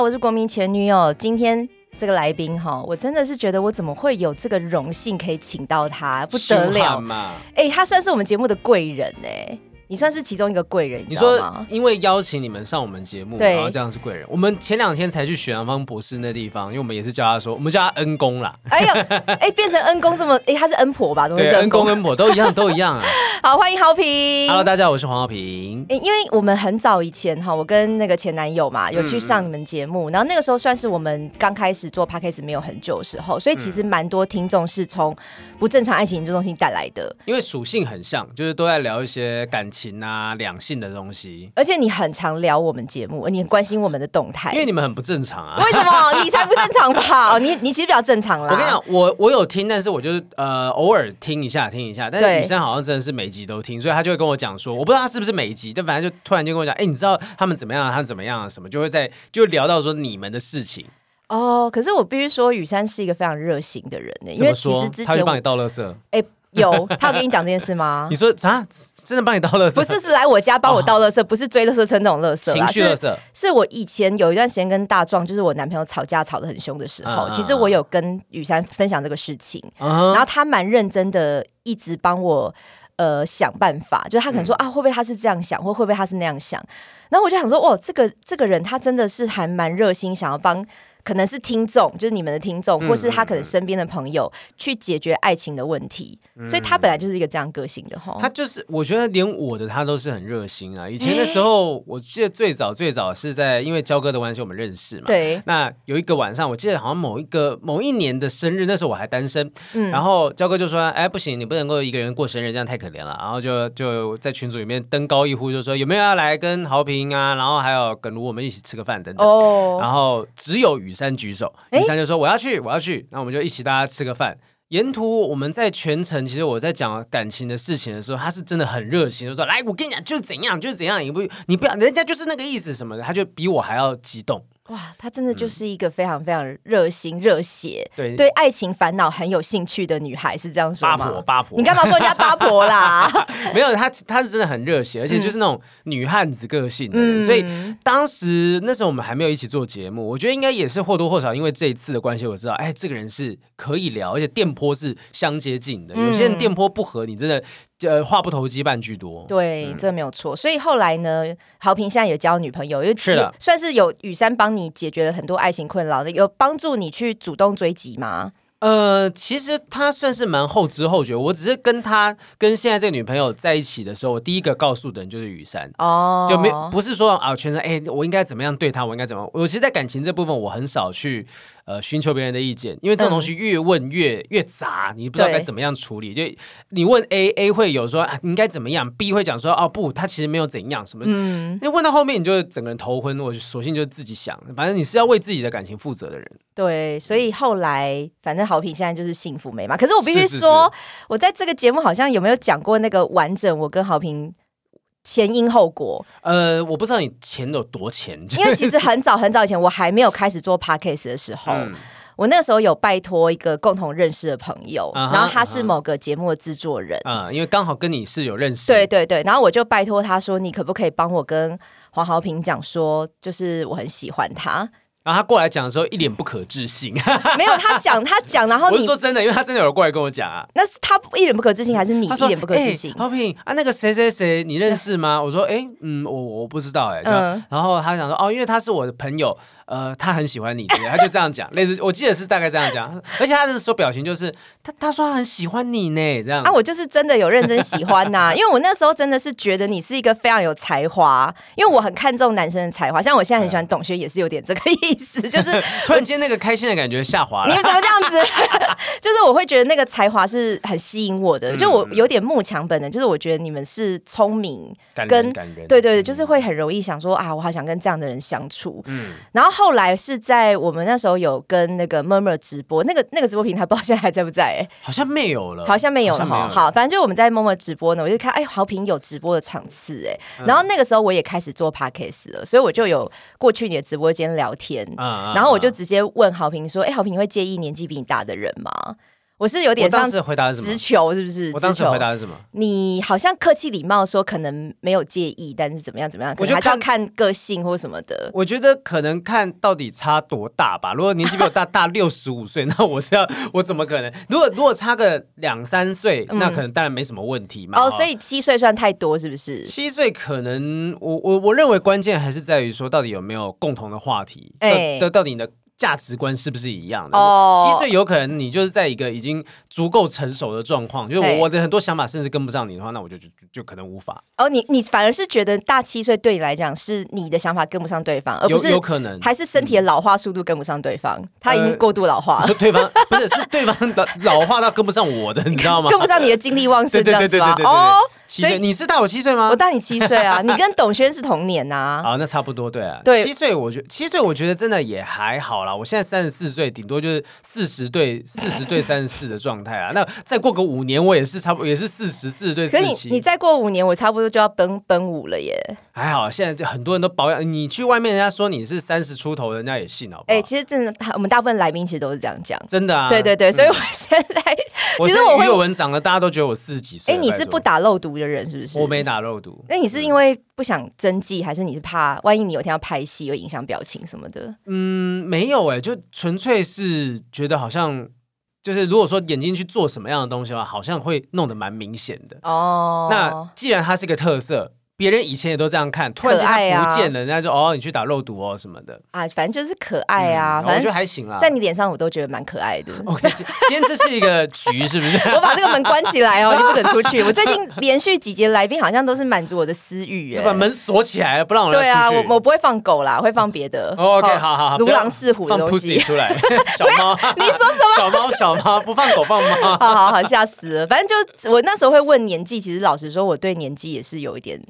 好，我是国民前女友。今天这个来宾哈，我真的是觉得我怎么会有这个荣幸可以请到他，不得了嘛！哎，他算是我们节目的贵人哎。你算是其中一个贵人，你说因为邀请你们上我们节目，然后这样是贵人。我们前两天才去许阳芳博士那地方，因为我们也是叫他说，我们叫他恩公啦。哎呦，哎，变成恩公这么，哎，他是恩婆吧？对，恩公恩婆都一样，都一样啊。好，欢迎豪平。Hello，大家好，我是黄浩平。因为我们很早以前哈，我跟那个前男友嘛，有去上你们节目，然后那个时候算是我们刚开始做 podcast 没有很久的时候，所以其实蛮多听众是从不正常爱情研究中心带来的。因为属性很像，就是都在聊一些感情啊两。性的东西，而且你很常聊我们节目，你很关心我们的动态，因为你们很不正常啊。为什么？你才不正常吧？你你其实比较正常啦。我跟你讲，我我有听，但是我就是呃偶尔听一下听一下。但是女生好像真的是每集都听，所以她就会跟我讲说，我不知道她是不是每集，但反正就突然间跟我讲，哎，你知道他们怎么样？他怎么样？什么就会在就聊到说你们的事情。哦，可是我必须说，雨山是一个非常热心的人呢，因为其实之前他会帮你倒垃圾。哎。有，他有跟你讲这件事吗？你说啥？真的帮你倒垃圾？不是，是来我家帮我倒垃圾，不是追垃圾车那种垃圾，情绪垃圾。是我以前有一段时间跟大壮，就是我男朋友吵架吵得很凶的时候，其实我有跟雨山分享这个事情，然后他蛮认真的，一直帮我呃想办法，就是他可能说啊，会不会他是这样想，或会不会他是那样想？然后我就想说，哦，这个这个人他真的是还蛮热心，想要帮。可能是听众，就是你们的听众，或是他可能身边的朋友去解决爱情的问题，所以他本来就是一个这样个性的哈。他就是，我觉得连我的他都是很热心啊。以前的时候，我记得最早最早是在因为焦哥的关系我们认识嘛。对。那有一个晚上，我记得好像某一个某一年的生日，那时候我还单身。嗯。然后焦哥就说：“哎，不行，你不能够一个人过生日，这样太可怜了。”然后就就在群组里面登高一呼，就说：“有没有要来跟豪平啊？然后还有耿如我们一起吃个饭等等。”哦。然后只有雨。雨山举手，雨珊就说：“我要去，我要去。”那我们就一起大家吃个饭。沿途我们在全程，其实我在讲感情的事情的时候，他是真的很热心，就说：“来，我跟你讲，就是怎样，就是怎样，你不，你不要，人家就是那个意思什么的。”他就比我还要激动。哇，她真的就是一个非常非常热心、热血，对对爱情烦恼很有兴趣的女孩，是这样说吗？八婆，八婆，你干嘛说人家八婆啦？没有，她她是真的很热血，而且就是那种女汉子个性的。所以当时那时候我们还没有一起做节目，我觉得应该也是或多或少因为这一次的关系，我知道，哎，这个人是可以聊，而且电波是相接近的。有些人电波不合，你真的。呃，话不投机半句多，对，这没有错。所以后来呢，豪平现在有交女朋友，因为是的，算是有雨山帮你解决了很多爱情困扰的，有帮助你去主动追击吗？呃，其实他算是蛮后知后觉。我只是跟他跟现在这个女朋友在一起的时候，我第一个告诉的人就是雨山哦，就没不是说啊，全程哎，我应该怎么样对他，我应该怎么？我其实，在感情这部分，我很少去。呃，寻求别人的意见，因为这种东西越问越越杂，你不知道该怎么样处理。就你问 A，A 会有说应该怎么样，B 会讲说哦不，他其实没有怎样什么。嗯，那问到后面，你就整个人头昏，我索性就自己想，反正你是要为自己的感情负责的人。对，所以后来反正好评现在就是幸福美嘛。可是我必须说，我在这个节目好像有没有讲过那个完整我跟好评。前因后果，呃，我不知道你钱有多钱，因为其实很早很早以前，我还没有开始做 podcast 的时候，我那个时候有拜托一个共同认识的朋友，然后他是某个节目的制作人，啊，因为刚好跟你是有认识，对对对，然后我就拜托他说，你可不可以帮我跟黄豪平讲说，就是我很喜欢他。然后他过来讲的时候，一脸不可置信。没有他讲，他讲，然后我是说真的，因为他真的有人过来跟我讲啊。那是他一脸不可置信，还是你一脸不可置信？浩平啊，那个谁谁谁，你认识吗？我说，哎，嗯，我我不知道，哎。嗯。然后他想说，哦，因为他是我的朋友。呃，他很喜欢你，他就这样讲，类似我记得是大概这样讲，而且他的说表情就是他他说他很喜欢你呢，这样。啊，我就是真的有认真喜欢呐，因为我那时候真的是觉得你是一个非常有才华，因为我很看重男生的才华，像我现在很喜欢董轩，也是有点这个意思，就是突然间那个开心的感觉下滑了，你们怎么这样子？就是我会觉得那个才华是很吸引我的，就我有点慕强本能，就是我觉得你们是聪明，跟对对对，就是会很容易想说啊，我好想跟这样的人相处，嗯，然后。后来是在我们那时候有跟那个 Murmur 直播，那个那个直播平台 不知道现在还在不在？哎，好像没有了，好像没有了哈。好，反正就我们在 Murmur 直播呢，我就看哎，好评有直播的场次哎。然后那个时候我也开始做 Podcast 了，所以我就有过去你的直播间聊天，然后我就直接问好评说：“哎，好评你会介意年纪比你大的人吗？”我是有点像回答什么？直球是不是？我当时回答是什么？你好像客气礼貌说可能没有介意，但是怎么样怎么样？我觉得还要看个性或什么的。我觉得可能看到底差多大吧。如果年纪比我大大六十五岁，那我是要我怎么可能？如果如果差个两三岁，那可能当然没什么问题嘛。哦，所以七岁算太多是不是？七岁可能我我我认为关键还是在于说到底有没有共同的话题。哎，到到底你的。价值观是不是一样的？哦七岁有可能你就是在一个已经足够成熟的状况，就是我的很多想法甚至跟不上你的话，那我就就就可能无法。哦，你你反而是觉得大七岁对你来讲是你的想法跟不上对方，而不是有可能还是身体的老化速度跟不上对方，他已经过度老化了。对方 不是是对方的老化到跟不上我的，你知道吗？跟不上你的精力旺盛，对对对对对哦。所以你是大我七岁吗？我大你七岁啊！你跟董轩是同年呐。啊，那差不多对啊。对，七岁，我觉七岁，我觉得真的也还好啦。我现在三十四岁，顶多就是四十对四十对三十四的状态啊。那再过个五年，我也是差不多也是四十四对四十七。你再过五年，我差不多就要奔奔五了耶。还好，现在就很多人都保养。你去外面，人家说你是三十出头，人家也信哦。哎，其实真的，我们大部分来宾其实都是这样讲。真的啊。对对对，所以我现在其实我语文长得大家都觉得我四十几岁。哎，你是不打漏毒的人是不是？我没。打肉毒，那你是因为不想增肌，还是你是怕万一你有天要拍戏，又影响表情什么的？嗯，没有哎，就纯粹是觉得好像，就是如果说眼睛去做什么样的东西的话，好像会弄得蛮明显的哦。那既然它是一个特色。别人以前也都这样看，突然间他不见了，人家就哦，你去打肉毒哦什么的啊，反正就是可爱啊，反正我觉得还行啦，在你脸上我都觉得蛮可爱的。今天这是一个局是不是？我把这个门关起来哦，你不准出去。我最近连续几节来宾好像都是满足我的私欲，把门锁起来不让我对啊，我我不会放狗啦，会放别的。OK，好好好，如狼似虎的东西出来。小猫，你说什么？小猫小猫不放狗放猫。好好好，吓死了。反正就我那时候会问年纪，其实老实说，我对年纪也是有一点。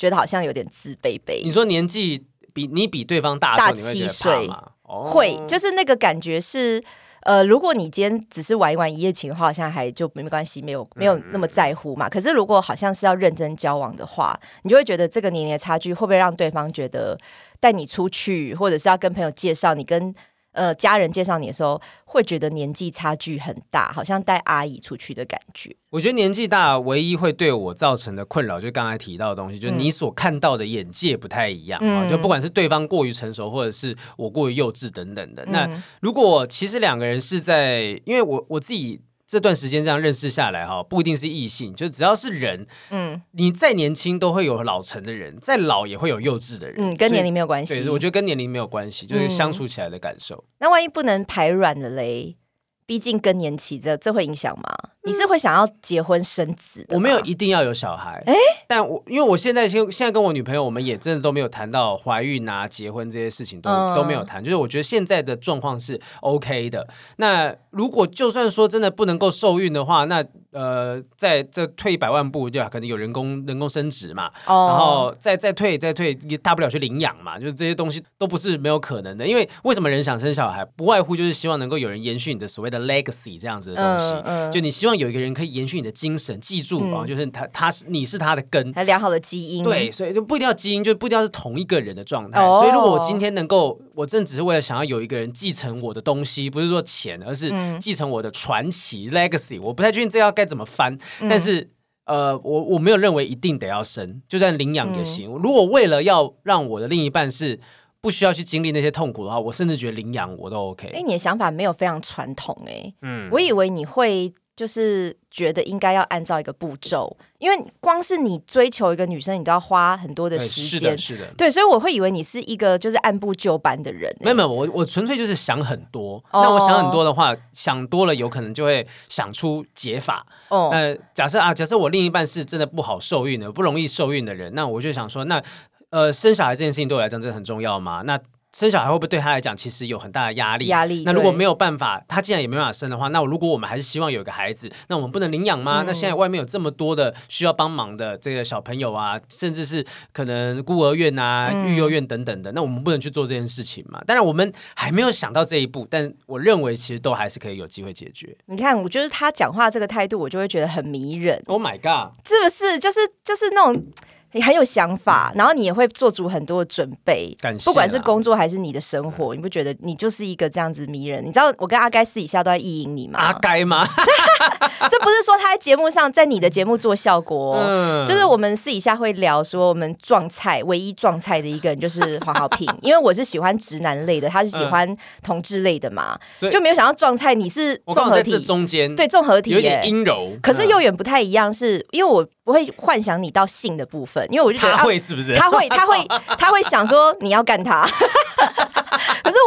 觉得好像有点自卑卑。你说年纪比你比对方大大七岁吗？会，就是那个感觉是，呃，如果你今天只是玩一玩一夜情的话，好像还就没关系，没有没有那么在乎嘛。可是如果好像是要认真交往的话，你就会觉得这个年龄的差距会不会让对方觉得带你出去，或者是要跟朋友介绍你跟。呃，家人介绍你的时候，会觉得年纪差距很大，好像带阿姨出去的感觉。我觉得年纪大，唯一会对我造成的困扰，就刚才提到的东西，就是你所看到的眼界不太一样啊。就不管是对方过于成熟，或者是我过于幼稚等等的。那如果其实两个人是在，因为我我自己。这段时间这样认识下来哈，不一定是异性，就只要是人，嗯，你再年轻都会有老成的人，再老也会有幼稚的人，嗯，跟年龄没有关系。对，我觉得跟年龄没有关系，就是相处起来的感受。那万一不能排卵了嘞？毕竟更年期的，这会影响吗？你是会想要结婚生子？我没有一定要有小孩，哎，但我因为我现在现现在跟我女朋友，我们也真的都没有谈到怀孕啊、结婚这些事情，都都没有谈。就是我觉得现在的状况是 OK 的。那如果就算说真的不能够受孕的话，那呃，在这退一百万步，就可能有人工人工生殖嘛，然后再再退再退，也大不了去领养嘛，就是这些东西都不是没有可能的。因为为什么人想生小孩，不外乎就是希望能够有人延续你的所谓的 legacy 这样子的东西，就你希望有一个人可以延续你的精神，记住啊，就是他他是你是他的根，还良好的基因，对，所以就不一定要基因，就不一定要是同一个人的状态。所以如果我今天能够，我真的只是为了想要有一个人继承我的东西，不是说钱，而是继承我的传奇 legacy，我不太确定这要。该怎么翻？但是，呃，我我没有认为一定得要生，就算领养也行。如果为了要让我的另一半是不需要去经历那些痛苦的话，我甚至觉得领养我都 OK。哎，你的想法没有非常传统哎，嗯，我以为你会。就是觉得应该要按照一个步骤，因为光是你追求一个女生，你都要花很多的时间，是的，对，所以我会以为你是一个就是按部就班的人。没有没有，我我纯粹就是想很多。那我想很多的话，想多了有可能就会想出解法。哦，那假设啊，假设我另一半是真的不好受孕的，不容易受孕的人，那我就想说，那呃，生小孩这件事情对我来讲真的很重要吗？那生小孩会不会对他来讲其实有很大的压力？压力。那如果没有办法，他既然也没办法生的话，那如果我们还是希望有一个孩子，那我们不能领养吗？那现在外面有这么多的需要帮忙的这个小朋友啊，甚至是可能孤儿院啊、育幼院等等的，那我们不能去做这件事情吗？当然我们还没有想到这一步，但我认为其实都还是可以有机会解决。你看，我觉得他讲话这个态度，我就会觉得很迷人。Oh my god！是不是？就是就是那种。你很有想法，然后你也会做足很多的准备，不管是工作还是你的生活，你不觉得你就是一个这样子迷人？你知道我跟阿该私底下都在意淫你吗？阿该吗？这不是说他在节目上，在你的节目做效果、哦，嗯就是我们私底下会聊说，我们撞菜唯一撞菜的一个人就是黄豪平，因为我是喜欢直男类的，他是喜欢同志类的嘛，就没有想到撞菜你是综合体，这中间，对综合体有点耶。阴柔，可是嗯又远不太一样是，因为我不会幻想你到性的部分，因为我就觉得他啊会是不是？他会，他会，他会想说你要干他。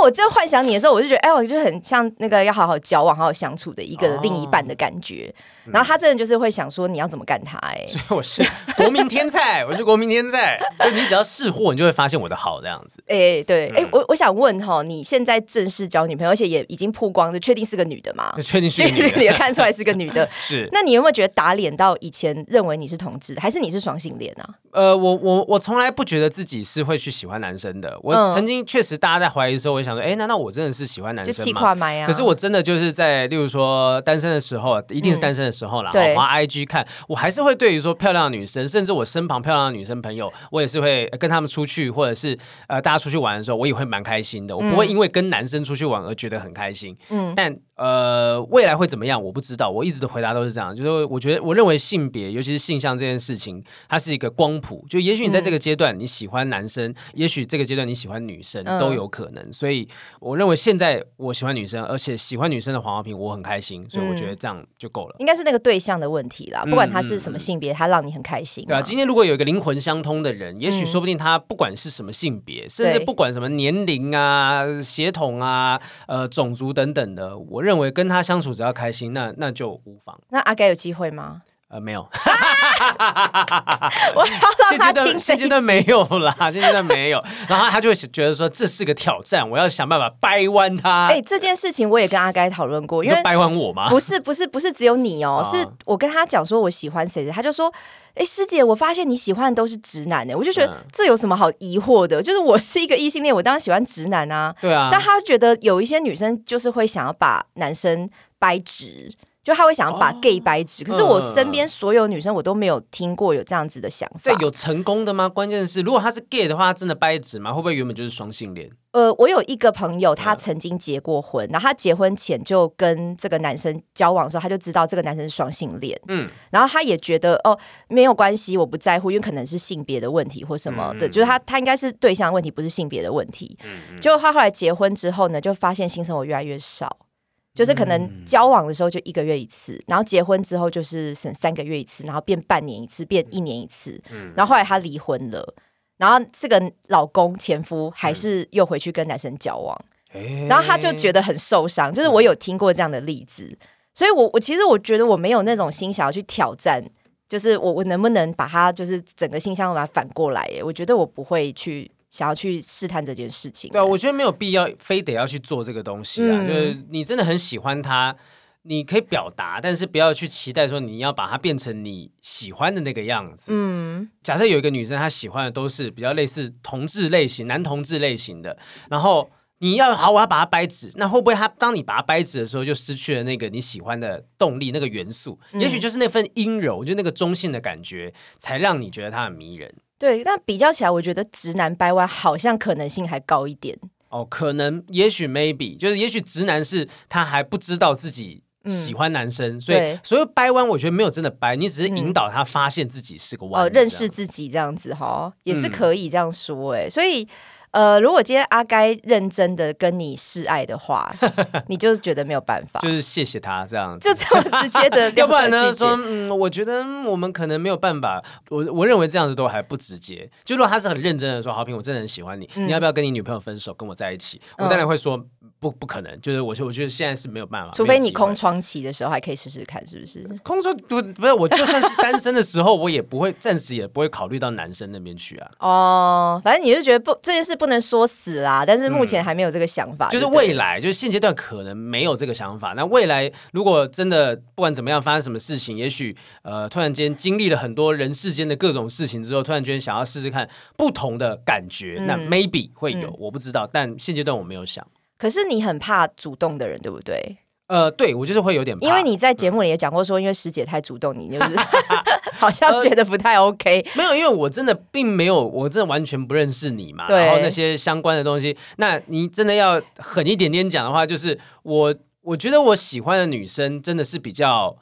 我就幻想你的时候，我就觉得，哎，我就很像那个要好好交往、好好相处的一个哦另一半的感觉。然后他真的就是会想说，你要怎么干他、哎，所以我是 国民天才，我是国民天才。就你只要试货，你就会发现我的好这样子。哎，对，嗯哎，我我想问哈，你现在正式交女朋友，而且也已经曝光，就确定是个女的吗？确定是个女定也，看出来是个女的。是那你有没有觉得打脸到以前认为你是同志，还是你是双性恋啊？呃，我我我从来不觉得自己是会去喜欢男生的。我嗯曾经确实大家在怀疑的时候，我就想说，哎，难道我真的是喜欢男生吗？可是我真的就是在，例如说单身的时候，一定是单身的时候啦。嗯对滑 IG 看，我还是会对于说漂亮的女生，甚至我身旁漂亮的女生朋友，我也是会跟他们出去，或者是呃大家出去玩的时候，我也会蛮开心的。我不会因为跟男生出去玩而觉得很开心。嗯，但呃未来会怎么样，我不知道。我一直的回答都是这样，就是我觉得我认为性别，尤其是性向这件事情，它是一个光谱。就也许你在这个阶段你喜欢男生，也许这个阶段你喜欢女生嗯都有可能。所以我认为现在我喜欢女生，而且喜欢女生的黄浩平，我很开心，所以我觉得这样就够了。应该是那个对象的问题啦，不管他是什么性别，他让你很开心嘛。对啊，今天如果有一个灵魂相通的人，也许说不定他不管是什么性别，甚至不管什么年龄啊、血统啊、呃种族等等的，我认认为跟他相处只要开心，那那就无妨。那阿该有机会吗？呃，没有，我要让他听现阶段没有啦，现阶段没有。然后他就会觉得说这是个挑战，我要想办法掰弯他。哎、这件事情我也跟阿该讨论过，因为掰弯我吗？不是不是不是只有你哦，啊是我跟他讲说我喜欢谁的，他就说。哎，师姐，我发现你喜欢的都是直男的，我就觉得嗯这有什么好疑惑的？就是我是一个异性恋，我当然喜欢直男啊。对啊，但他觉得有一些女生就是会想要把男生掰直，就他会想要把哦 gay 掰直。可是我身边所有女生，我都没有听过有这样子的想法对。有成功的吗？关键是如果他是 gay 的话，他真的掰直吗？会不会原本就是双性恋？呃，我有一个朋友，嗯他曾经结过婚，然后他结婚前就跟这个男生交往的时候，他就知道这个男生是双性恋，嗯，然后他也觉得哦没有关系，我不在乎，因为可能是性别的问题或什嗯么的，就是他他应该是对象的问题，不是性别的问题。结果他后来结婚之后呢，就发现性生活越来越少。就是可嗯。能交往的时候就一个月一次，然后结婚之后就是省三个月一次，然后变半年一次，变一年一次，嗯。然后后来她离婚了，然后这个老公前夫还是又回去跟男生交往，哎然后她就觉得很受伤，就是我有听过这样的例子，所以我我其实我觉得我没有那种心想要去挑战，就是我我能不能把他就是整个性向把它反过来？耶，我觉得我不会去想要去试探这件事情。对啊，我觉得没有必要非得要去做这个东西啊。嗯就是你真的很喜欢他，你可以表达，但是不要去期待说你要把它变成你喜欢的那个样子。嗯，假设有一个女生，她喜欢的都是比较类似同志类型、男同志类型的，然后你要好，我要把它掰直，那会不会她当你把它掰直的时候，就失去了那个你喜欢的动力、那个元素？也许就是那份阴柔，就那个中性的感觉，才让你觉得它很迷人。对。但比较起来，我觉得直男掰弯好像可能性还高一点。哦，可能，也许，maybe，就是也许直男是他还不知道自己喜欢男生，所以所以掰弯，我觉得没有真的掰，你只是引导他发现自己是个弯哦，认识自己这样子哈，也是嗯可以这样说哎、所以呃，如果今天阿该认真的跟你示爱的话，你就是觉得没有办法，就是谢谢他这样子。就这么直接的，要不然呢？说，嗯，我觉得嗯我们可能没有办法。我我认为这样子都还不直接。就如果他是很认真的说，好评，我真的很喜欢你，嗯你要不要跟你女朋友分手，跟我在一起？我当然会说不，不可能。就是我，我觉得现在是没有办法，除非你空窗期的时候还可以试试看，是不是？空窗不不是，我就算是单身的时候，我也不会暂时也不会考虑到男生那边去啊。哦，反正你就觉得不这件事不能说死啦，但是目前还没有这个想法，嗯就是未来，就是现阶段可能没有这个想法。那未来如果真的不管怎么样发生什么事情，也许呃突然间经历了很多人世间的各种事情之后，突然间想要试试看不同的感觉，嗯那 maybe 会有，我不知道。但现阶段我没有想。可是你很怕主动的人，对不对？呃，对我就是会有点，因为你在节目里也讲过说，因为师姐太主动，你就是 好像觉得不太 OK。没有，因为我真的并没有，我真的完全不认识你嘛。然后那些相关的东西，那你真的要狠一点点讲的话，就是我我觉得我喜欢的女生真的是比较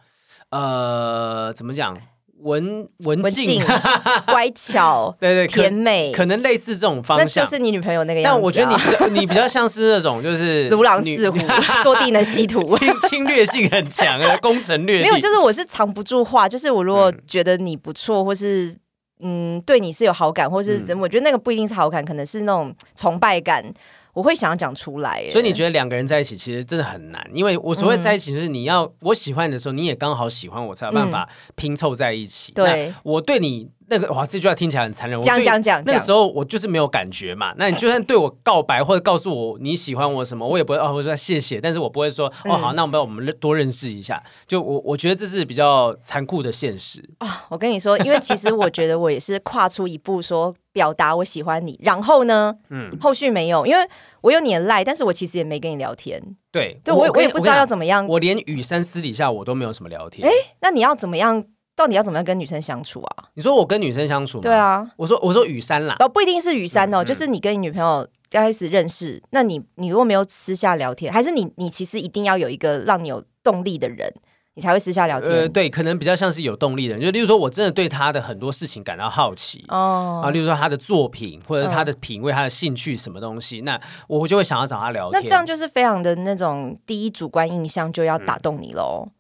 呃，怎么讲？文文静、乖巧，对 对，甜美，可能类似这种方向，就是你女朋友那个样子。但我觉得你 你比较像是那种，就是如狼似虎，坐地能吸土，侵侵略性很强的攻城略地。没有，就是我是藏不住话，就是我如果觉得你不错，或是嗯对你是有好感，或是怎么，我觉得那个不一定是好感，可能是那种崇拜感。我会想要讲出来，所以你觉得两个人在一起其实真的很难，因为我所谓在一起就是你要我喜欢你的时候，你也刚好喜欢我，才有办法拼凑在一起。对，我对你那个哇，这句话听起来很残忍。讲讲讲，那个时候我就是没有感觉嘛。那你就算对我告白或者告诉我你喜欢我什么，我也不会哦，我说谢谢，但是我不会说哦好，那我们我们多认识一下。就我我觉得这是比较残酷的现实啊。我跟你说，因为其实我觉得我也是跨出一步说。表达我喜欢你，然后呢？嗯，后续没有，因为我有你的赖，但是我其实也没跟你聊天。对，对我我也不知道要怎么样。我连雨山私底下我都没有什么聊天。哎，那你要怎么样？到底要怎么样跟女生相处啊？你说我跟女生相处？对啊，我说我说雨山啦，哦，不一定是雨山哦，就是你跟你女朋友刚开始认识，那你你如果没有私下聊天，还是你你其实一定要有一个让你有动力的人。你才会私下聊天。呃，对，可能比较像是有动力的人，就例如说，我真的对他的很多事情感到好奇哦，啊，例如说他的作品或者是他的品味、他的兴趣什么东西，那我就会想要找他聊天。那这样就是非常的那种第一主观印象就要打动你喽。嗯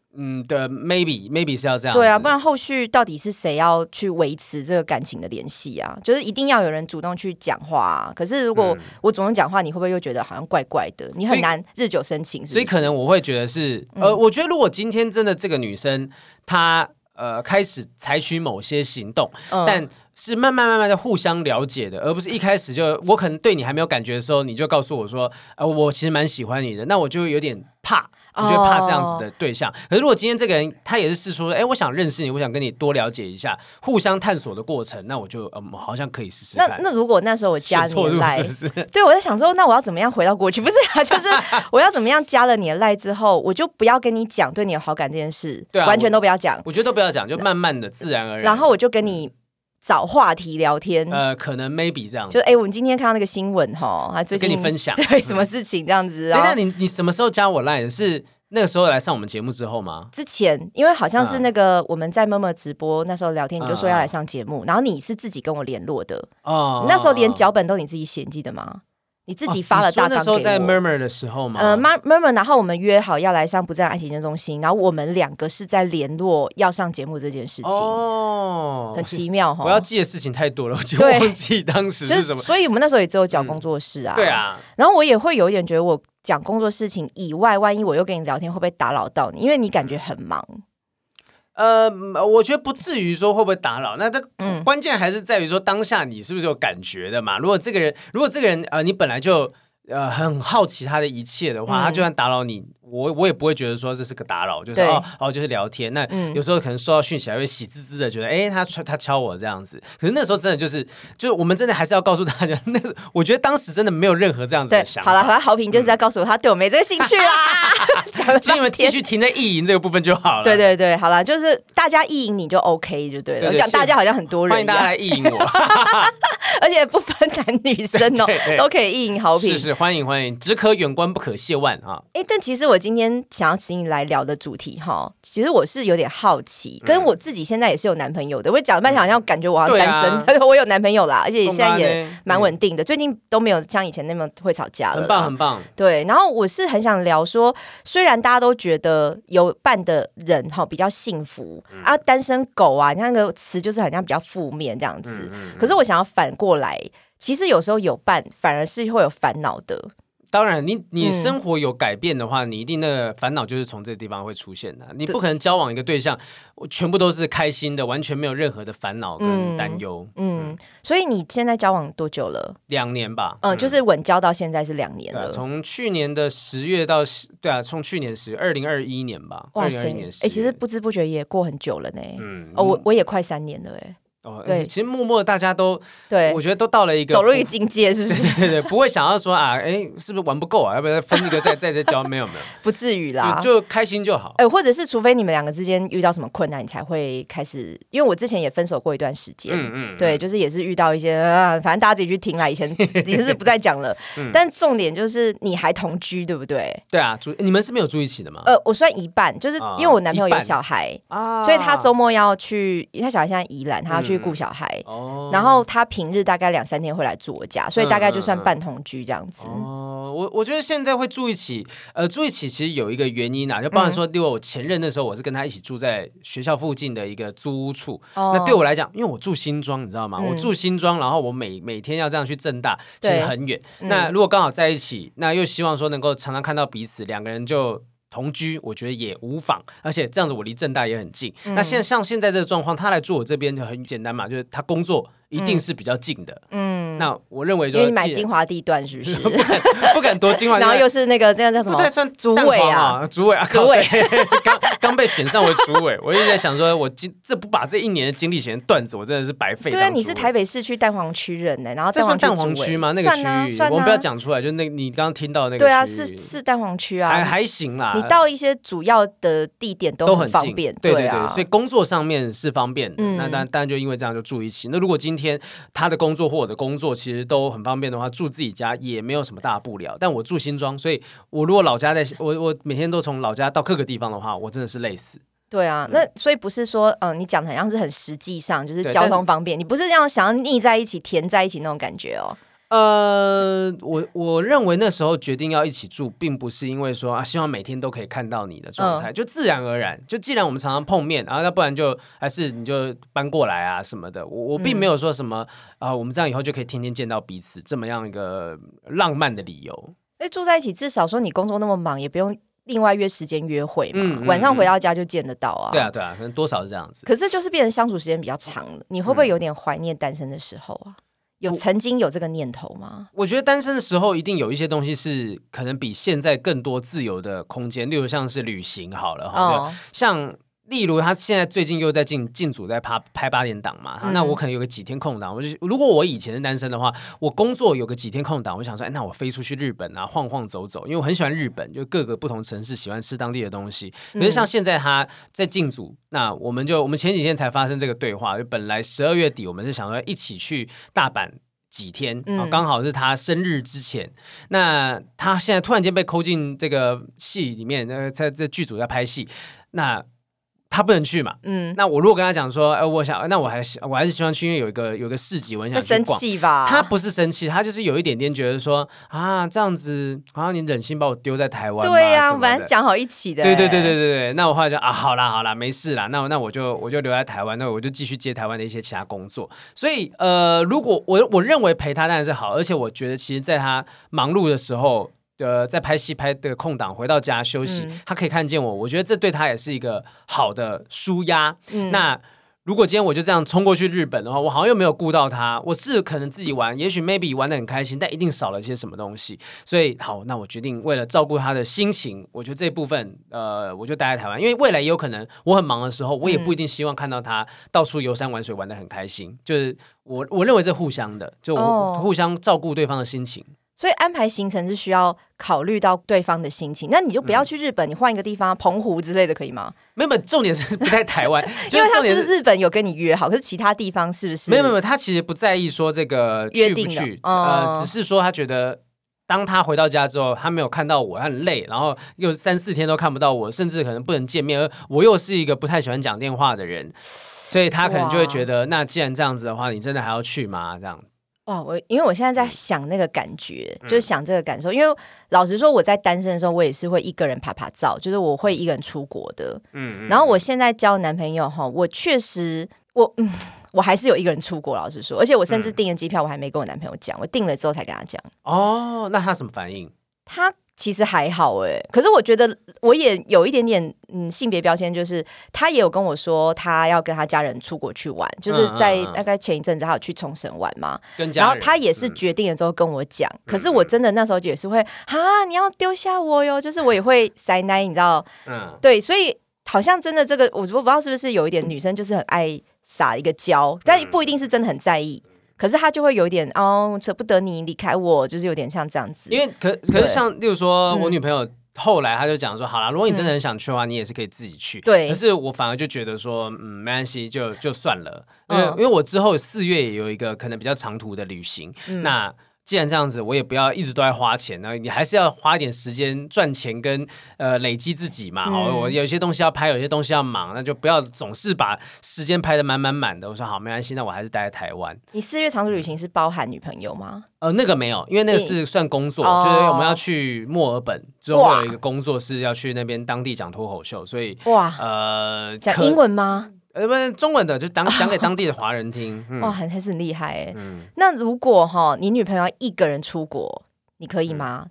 的，maybe maybe 是要这样。对啊，不然后续到底是谁要去维持这个感情的联系啊？就是一定要有人主动去讲话啊。可是如果我主动讲话，你会不会又觉得好像怪怪的？你很难日久生情。所以可能我会觉得是，呃，我觉得如果今天真的这个女生她呃开始采取某些行动，但是慢慢慢慢的互相了解的，而不是一开始就我可能对你还没有感觉的时候，你就告诉我说，呃，我其实蛮喜欢你的，那我就有点怕。你就怕这样子的对象，可是如果今天这个人他也是试出，哎，我想认识你，我想跟你多了解一下，互相探索的过程，那我就嗯，好像可以试试。那那如果那时候我加你的赖，对我在想说，那我要怎么样回到过去？不是啊，就是我要怎么样加了你的赖之后，我就不要跟你讲对你有好感这件事，对，完全都不要讲。我觉得都不要讲，就慢慢的自然而然。然后我就跟你。找话题聊天，呃，可能 maybe 这样，就哎，我们今天看到那个新闻哈，还最近跟你分享 对什么事情这样子。那你你什么时候加我 line 是那个时候来上我们节目之后吗？之前，因为好像是那个我们在妈妈直播那时候聊天，你就说要来上节目，然后你是自己跟我联络的哦。那时候连脚本都你自己写，记得吗？你自己发了大纲给我。在 Murmur 的时候吗？呃，Murmur，然后我们约好要来上不在爱情中心，然后我们两个是在联络要上节目这件事情。哦，很奇妙哈！我要记的事情太多了，我就忘记当时是什么。所以我们那时候也只有讲工作室啊。对啊。然后我也会有一点觉得，我讲工作事情以外，万一我又跟你聊天，会不会打扰到你？因为你感觉很忙。呃，我觉得不至于说会不会打扰，那这关键还是在于说当下你是不是有感觉的嘛？如果这个人，如果这个人呃，你本来就呃很好奇他的一切的话，他就算打扰你。我我也不会觉得说这是个打扰，就是哦哦，就是聊天。那有时候可能收到讯息还会喜滋滋的，觉得哎，他他敲我这样子。可是那时候真的就是，就是我们真的还是要告诉大家，那个我觉得当时真的没有任何这样子的想法。好了，好了，好评就是在告诉我他对我没这个兴趣啦。请你们继续停在意淫这个部分就好了。对对对，好了，就是大家意淫你就 OK 就对了。我讲大家好像很多人，欢迎大家来意淫我，而且不分男女生哦，都可以意淫好评。是是，欢迎欢迎，只可远观不可亵玩啊。哎，但其实我今天想要。请你来聊的主题哈，其实我是有点好奇，跟我自己现在也是有男朋友的。我讲了半天，好像感觉我要单身，我有男朋友啦，而且现在也蛮稳定的，最近都没有像以前那么会吵架了。很棒，很棒。对，然后我是很想聊说，虽然大家都觉得有伴的人哈比较幸福啊，单身狗啊，那个词就是好像比较负面这样子。可是我想要反过来，其实有时候有伴反而是会有烦恼的。当然，你你生活有改变的话，你一定那个烦恼就是从这个地方会出现的。你不可能交往一个对象，全部都是开心的，完全没有任何的烦恼跟担忧。嗯，所以你现在交往多久了？两年吧。嗯，就是稳交到现在是两年了。从去年的十月到对啊，从去年十二零二一年吧。哇塞！哎，其实不知不觉也过很久了呢。嗯。哦，我我也快三年了哎。哦，对其实默默大家都，对我，觉得都到了一个走入一个境界，是不是？对对，不会想要说啊，哎，是不是玩不够啊？要不要分一个再再再交？没有没有，不至于啦。就就开心就好。哎、或者是除非你们两个之间遇到什么困难，你才会开始。因为我之前也分手过一段时间，嗯嗯，对，就是也是遇到一些，啊、反正大家自己去听啦。以前 也是不再讲了，嗯但重点就是你还同居，对不对？对啊，住你们是没有住一起的吗？呃，我算一半，就是啊因为我男朋友有小孩，啊所以他周末要去，他小孩现在宜兰，他要去顾小孩。哦然后他平日大概两三天会来住我家，所以大概就算半同居这样子。哦，我我觉得现在会住一起，呃，住一起其实有一个原因啊，就包含说，因为我前任那时候，我是跟他一起住在学校附近的一个租屋处。哦那对我来讲，因为我住新庄，你知道吗？嗯我住新庄，然后我每每天要这样去正大，其实很远。嗯那如果刚好在一起，那又希望说能够常常看到彼此，两个人就。同居，我觉得也无妨，而且这样子我离正大也很近。嗯那现在像现在这个状况，他来住我这边就很简单嘛，就是他工作一定是比较近的。嗯，那我认为就因为你买既然精华地段是不是？不敢多精华，然后又是那个这样叫什么不太？算主蛋委啊啊，主委啊，主委 刚刚被选上为主委，我一直在想说，我今这不把这一年的精力写成段子，我真的是白费。对啊，你是台，北市区蛋黄区人呢，然后这算蛋黄区吗？那个区域，我们不要讲出来，就那你刚刚听到的那个对啊，是是蛋黄区还啊。还还行啦，你到一些主要的地点都很方便，对对啊对，所以工作上面是方便的。嗯那当当然就因为这样就住一起。那如果今天他的工作或我的工作其实都很方便的话，住自己家也没有什么大不了。但我住新庄，所以我如果老家在我我每天都从老家到各个地方的话，我真的是累死。对啊，那所以不是说，嗯、你讲的好像是很实际上，就是交通方便，你不是这样想要腻在一起、填在一起那种感觉哦。呃，我我认为那时候决定要一起住，并不是因为说啊，希望每天都可以看到你的状态，就自然而然。就既然我们常常碰面，然后要不然就还是你就搬过来啊什么的。我我并没有说什么啊、我们这样以后就可以天天见到彼此这么样一个浪漫的理由。哎，住在一起，至少说你工作那么忙，也不用另外约时间约会嘛，晚上回到家就见得到啊。对啊，对啊，可能多少是这样子。可是就是变成相处时间比较长了，你会不会有点怀念单身的时候啊？有曾经有这个念头吗？我觉得单身的时候，一定有一些东西是可能比现在更多自由的空间，例如像是旅行好了哈，哦，像例如他现在最近又在进进组在拍拍八点档嘛，嗯那我可能有个几天空档，我就如果我以前是单身的话，我工作有个几天空档，我想说，哎，那我飞出去日本啊，晃晃走走，因为我很喜欢日本，就各个不同城市喜欢吃当地的东西。可是像现在他在进组，那我们就我们前几天才发生这个对话，就本来十二月底我们是想要一起去大阪。几天刚好是他生日之前。那他现在突然间被扣进这个戏里面，呃，在这剧组在拍戏，那他不能去嘛？嗯，那我如果跟他讲说，呃，我想，那我还是我还是希望去，因为有一个有一个市集，我想去逛。气吧？他不是生气，他就是有一点点觉得说啊，这样子好像你忍心把我丢在台湾？对呀、我什么的本来是讲好一起的、对对对对哎，对对，那我后来就啊，好啦好啦，没事啦，那那我就我就留在台湾，那我就继续接台湾的一些其他工作。所以呃，如果我我认为陪他当然是好，而且我觉得其实在他忙碌的时候。呃，在拍戏拍的空档回到家休息，嗯他可以看见我，我觉得这对他也是一个好的舒压。嗯那如果今天我就这样冲过去日本的话，我好像又没有顾到他，我是可能自己玩，也许 maybe 玩的很开心，但一定少了一些什么东西。所以好，那我决定为了照顾他的心情，我觉得这一部分呃，我就待在台湾，因为未来也有可能我很忙的时候，我也不一定希望看到他到处游山玩水玩的很开心。就是我我认为这互相的，就我、哦互相照顾对方的心情。所以安排行程是需要考虑到对方的心情。那你就不嗯要去日本，你换一个地方，澎湖之类的可以吗？没有，没有重点是不在台湾，就因为他是日本有跟你约好，可是其他地方是不是？没有没有，他其实不在意说这个去不去，哦呃，只是说他觉得。当他回到家之后，他没有看到我，他很累，然后又三四天都看不到我，甚至可能不能见面，而我又是一个不太喜欢讲电话的人，所以他可能就会觉得，那既然这样子的话，你真的还要去吗？这样，哇，我因为我现在在想那个感觉，就是想这个感受。因为老实说，我在单身的时候，我也是会一个人爬爬照，就是我会一个人出国的。嗯，然后我现在交男朋友哈，我确实我嗯，我还是有一个人出国，老实说，而且我甚至订了机票，我还没跟我男朋友讲，我订了之后才跟他讲。哦，那他什么反应？他其实还好哎，可是我觉得我也有一点点嗯性别标签，就是他也有跟我说他要跟他家人出国去玩，就是在大概前一阵子他有去冲绳玩嘛，然后他也是嗯决定了之后跟我讲，可是我真的那时候也是会啊，你要丢下我哟，就是我也会塞奶，你知道？嗯，对，所以好像真的这个，我我不知道是不是有一点女生就是很爱撒一个娇，但不一定是真的很在意。可是他就会有一点哦，舍不得你离开我，就是有点像这样子。因为可可是像，例如说我女朋友后来，他就讲说，好了，如果你真的很想去的话，你也是可以自己去。对。可是我反而就觉得说，嗯，没关系，就就算了。因为因为我之后四月也有一个可能比较长途的旅行，那。既然这样子，我也不要一直都在花钱呢。你还是要花一点时间赚钱跟呃累积自己嘛。好，我有些东西要拍，有些东西要忙，那就不要总是把时间拍的满满满的。我说好，没关系，那我还是待在台湾。你四月长途旅行是包含女朋友吗？呃，那个没有，因为那个是算工作，就是我们要去墨尔本之后有一个工作是要去那边当地讲脱口秀，所以哇，呃，讲英文吗？呃，不是中文的，就讲 讲给当地的华人听。哇，还还是很厉害哎。那如果哈，你女朋友一个人出国，你可以吗？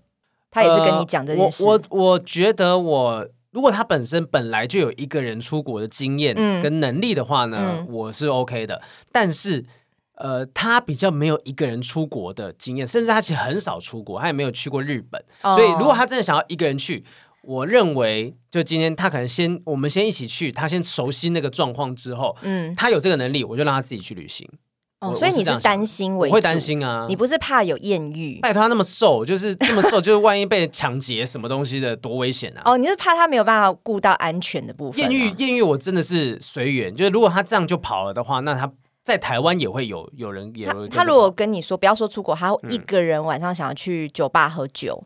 她也是跟你讲这件事。我我觉得，我如果她本身本来就有一个人出国的经验跟能力的话呢，我是 OK 的。但是，呃，她比较没有一个人出国的经验，甚至她其实很少出国，她也没有去过日本。所以，如果她真的想要一个人去，我认为，就今天他可能先，我们先一起去，他先熟悉那个状况之后，嗯，他有这个能力，我就让他自己去旅行。哦，所以你是担心为会担心啊？你不是怕有艳遇？拜托他那么瘦，就是这么瘦，就是万一被抢劫什么东西的，多危险啊！哦，你是怕他没有办法顾到安全的部分？艳遇，艳遇，我真的是随缘。就是如果他这样就跑了的话，那他在台湾也会有有人也。他如果跟你说不要说出国，他一个人晚上想要去酒吧喝酒。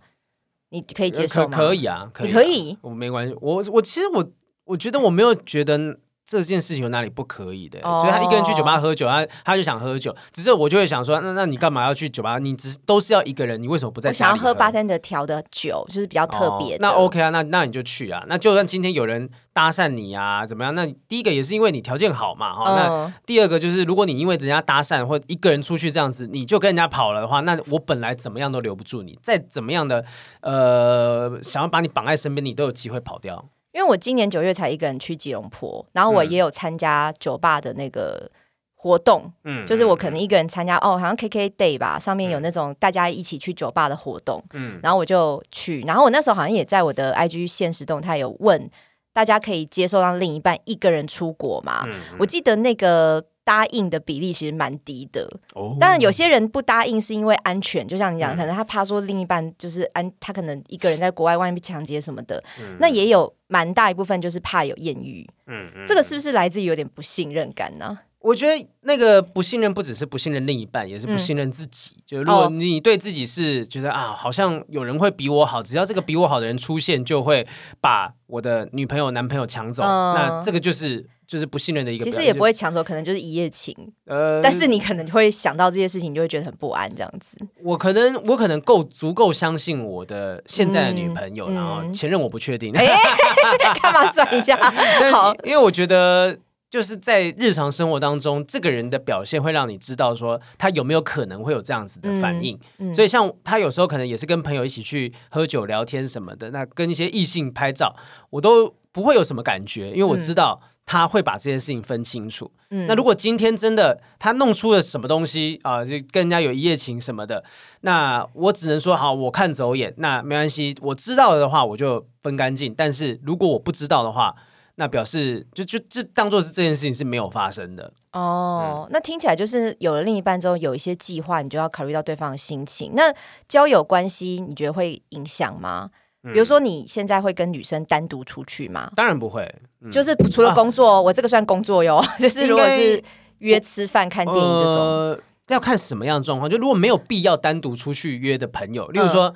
你可以接受吗？可以啊，可以，可以，我没关系。我我其实我我觉得我没有觉得。这件事情有哪里不可以的？所以他一个人去酒吧喝酒，他他就想喝酒。只是我就会想说，那那你干嘛要去酒吧？你只都是要一个人，你为什么不在？想要喝八天的调的酒，就是比较特别。那 OK 啊，那那你就去啊。那就算今天有人搭讪你啊，怎么样？那第一个也是因为你条件好嘛，哈。那第二个就是，如果你因为人家搭讪或一个人出去这样子，你就跟人家跑了的话，那我本来怎么样都留不住你。再怎么样的呃，想要把你绑在身边，你都有机会跑掉。因为我今年九月才一个人去吉隆坡，然后我也有参加酒吧的那个活动，嗯，就是我可能一个人参加，哦，好像 K K Day 吧，上面有那种大家一起去酒吧的活动，嗯，然后我就去，然后我那时候好像也在我的 I G 现实动态有问大家可以接受让另一半一个人出国吗？我记得那个。答应的比例其实蛮低的，当然有些人不答应是因为安全，就像你讲，可能他怕说另一半就是安，他可能一个人在国外，万一被抢劫什么的，那也有蛮大一部分就是怕有艳遇，嗯嗯，这个是不是来自于有点不信任感呢？我觉得那个不信任不只是不信任另一半，也是不信任自己。就如果你对自己是觉得啊，好像有人会比我好，只要这个比我好的人出现，就会把我的女朋友、男朋友抢走，那这个就是。就是不信任的一个，其实也不会抢走，可能就是一夜情。呃，但是你可能会想到这些事情，就会觉得很不安，这样子。我可能我可能够足够相信我的现在的女朋友，然后前任我不确定。干嘛算一下？好，因为我觉得就是在日常生活当中，这个人的表现会让你知道说他有没有可能会有这样子的反应。所以像他有时候可能也是跟朋友一起去喝酒聊天什么的，那跟一些异性拍照，我都不会有什么感觉，因为我知道。他会把这件事情分清楚。嗯，那如果今天真的他弄出了什么东西啊，就跟人家有一夜情什么的，那我只能说好，我看走眼，那没关系。我知道了的话，我就分干净。但是如果我不知道的话，那表示就就就当做是这件事情是没有发生的。哦，那听起来就是有了另一半之后，有一些计划，你就要考虑到对方的心情。那交友关系，你觉得会影响吗？比如说，你现在会跟女生单独出去吗？当然不会，就是除了工作，我这个算工作哟。就是如果是约吃饭、看电影这种，要看什么样的状况。就如果没有必要单独出去约的朋友，例如说。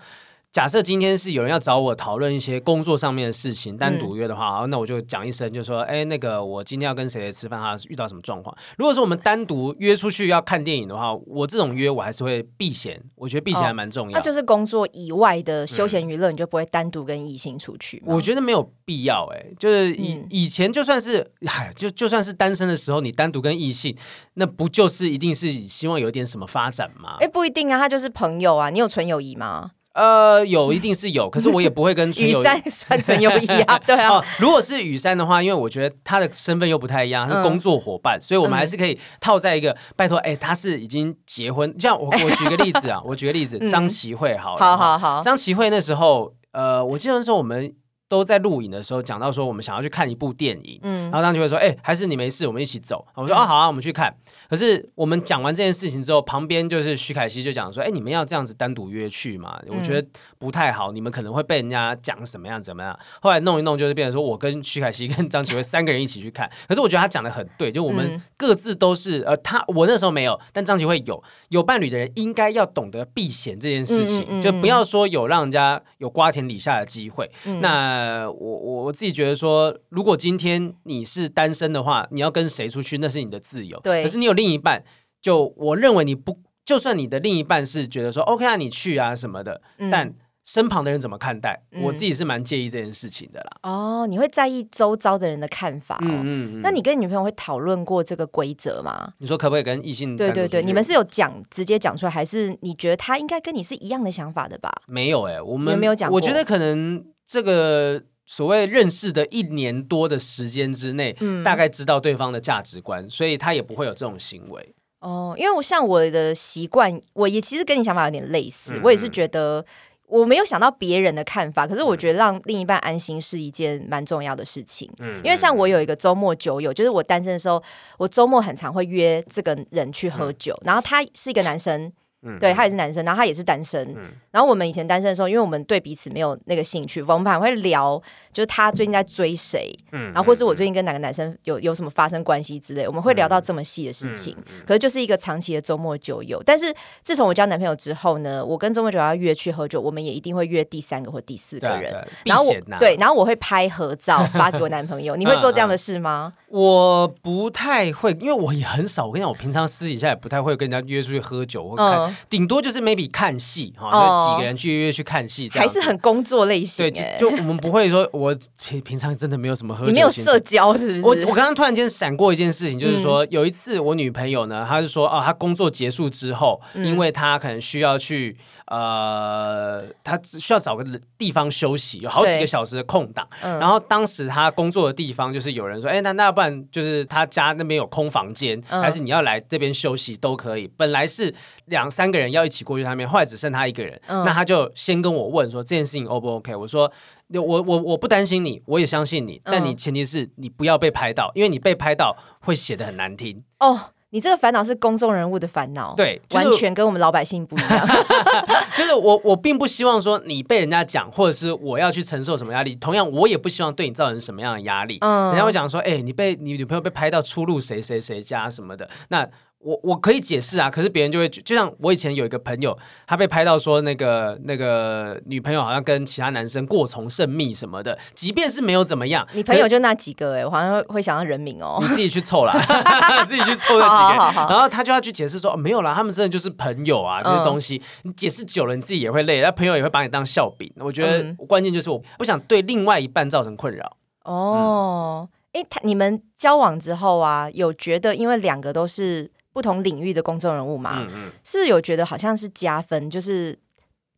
假设今天是有人要找我讨论一些工作上面的事情，单独约的话，好，那我就讲一声，就说，哎，那个我今天要跟谁谁吃饭，他遇到什么状况？如果说我们单独约出去要看电影的话，我这种约我还是会避嫌，我觉得避嫌还蛮重要。那就是工作以外的休闲娱乐，你就不会单独跟异性出去？我觉得没有必要，哎，就是以以前就算是，哎，就就算是单身的时候，你单独跟异性，那不就是一定是希望有点什么发展吗？哎，不一定啊，他就是朋友啊，你有纯友谊吗？呃，有一定是有，可是我也不会跟雨山 算成友谊啊，对啊。如果是雨山的话，因为我觉得他的身份又不太一样，是工作伙伴，所以我们还是可以套在一个拜托，哎，他是已经结婚，像我 我举个例子啊，我举个例子，张琪慧，好了，好好好，张琪慧那时候，呃，我记得那时候我们都在录影的时候讲到说，我们想要去看一部电影，嗯，然后张就会说，哎，还是你没事，我们一起走。我说，哦，好啊，我们去看。可是我们讲完这件事情之后，旁边就是徐凯熙就讲说，哎，你们要这样子单独约去嘛？我觉得不太好，你们可能会被人家讲什么样怎么样。后来弄一弄，就是变成说我跟徐凯熙跟张启辉三个人一起去看。可是我觉得他讲的很对，就我们各自都是，呃，他我那时候没有，但张启辉有有伴侣的人应该要懂得避嫌这件事情，就不要说有让人家有瓜田李下的机会。那我我我自己觉得说，如果今天你是单身的话，你要跟谁出去那是你的自由。对，可是你有另一半，就我认为你不，就算你的另一半是觉得说 OK 啊，你去啊什么的，但身旁的人怎么看待，我自己是蛮介意这件事情的啦。哦，你会在意周遭的人的看法。嗯嗯嗯。那你跟女朋友会讨论过这个规则吗？你说可不可以跟异性？对对对，你们是有讲直接讲出来，还是你觉得他应该跟你是一样的想法的吧？没有哎，我们没有讲。我觉得可能这个。所谓认识的一年多的时间之内，大概知道对方的价值观，所以他也不会有这种行为。哦，因为我像我的习惯，我也其实跟你想法有点类似。我也是觉得我没有想到别人的看法，可是我觉得让另一半安心是一件蛮重要的事情。嗯，因为像我有一个周末酒友，就是我单身的时候，我周末很常会约这个人去喝酒，然后他是一个男生。对他也是男生，然后他也是单身。然后我们以前单身的时候，因为我们对彼此没有那个兴趣，我们会聊，就是他最近在追谁，然后或是我最近跟哪个男生有有什么发生关系之类，我们会聊到这么细的事情。可是就是一个长期的周末酒友。但是自从我交男朋友之后呢，我跟周末酒要约去喝酒，我们也一定会约第三个或第四个人。然后我对，然后我会拍合照发给我男朋友。你会做这样的事吗？我不太会，因为我也很少。我跟你讲，我平常私底下也不太会跟人家约出去喝酒或看。顶多就是 maybe 看戏哈，就几个人去约约去看戏，还是很工作类型。对，就我们不会说，我平平常真的没有什么喝酒，你没有社交是不是？我我刚刚突然间闪过一件事情，就是说有一次我女朋友呢，她是说哦，她工作结束之后，因为她可能需要去。呃，他只需要找个地方休息，有好几个小时的空档。然后当时他工作的地方就是有人说，哎，那那要不然就是他家那边有空房间，还是你要来这边休息都可以。本来是两三个人要一起过去那边，后来只剩他一个人。那他就先跟我问说这件事情 O 不 OK？我说我我我不担心你，我也相信你，但你前提是你不要被拍到，因为你被拍到会写的很难听哦。你这个烦恼是公众人物的烦恼，对，完全跟我们老百姓不一样。就是我，我并不希望说你被人家讲，或者是我要去承受什么压力。同样，我也不希望对你造成什么样的压力。嗯，人家会讲说，哎，你被你女朋友被拍到出入谁谁谁家什么的，那。我我可以解释啊，可是别人就会就像我以前有一个朋友，他被拍到说那个那个女朋友好像跟其他男生过从甚密什么的，即便是没有怎么样，你朋友就那几个哎，我好像会想到人名哦，你自己去凑啦，自己去凑那几个，然后他就要去解释说没有啦，他们真的就是朋友啊，这些东西你解释久了你自己也会累，那朋友也会把你当笑柄。我觉得关键就是我不想对另外一半造成困扰。哦，哎，他你们交往之后啊，有觉得因为两个都是。不同领域的公众人物嘛，是不是有觉得好像是加分？就是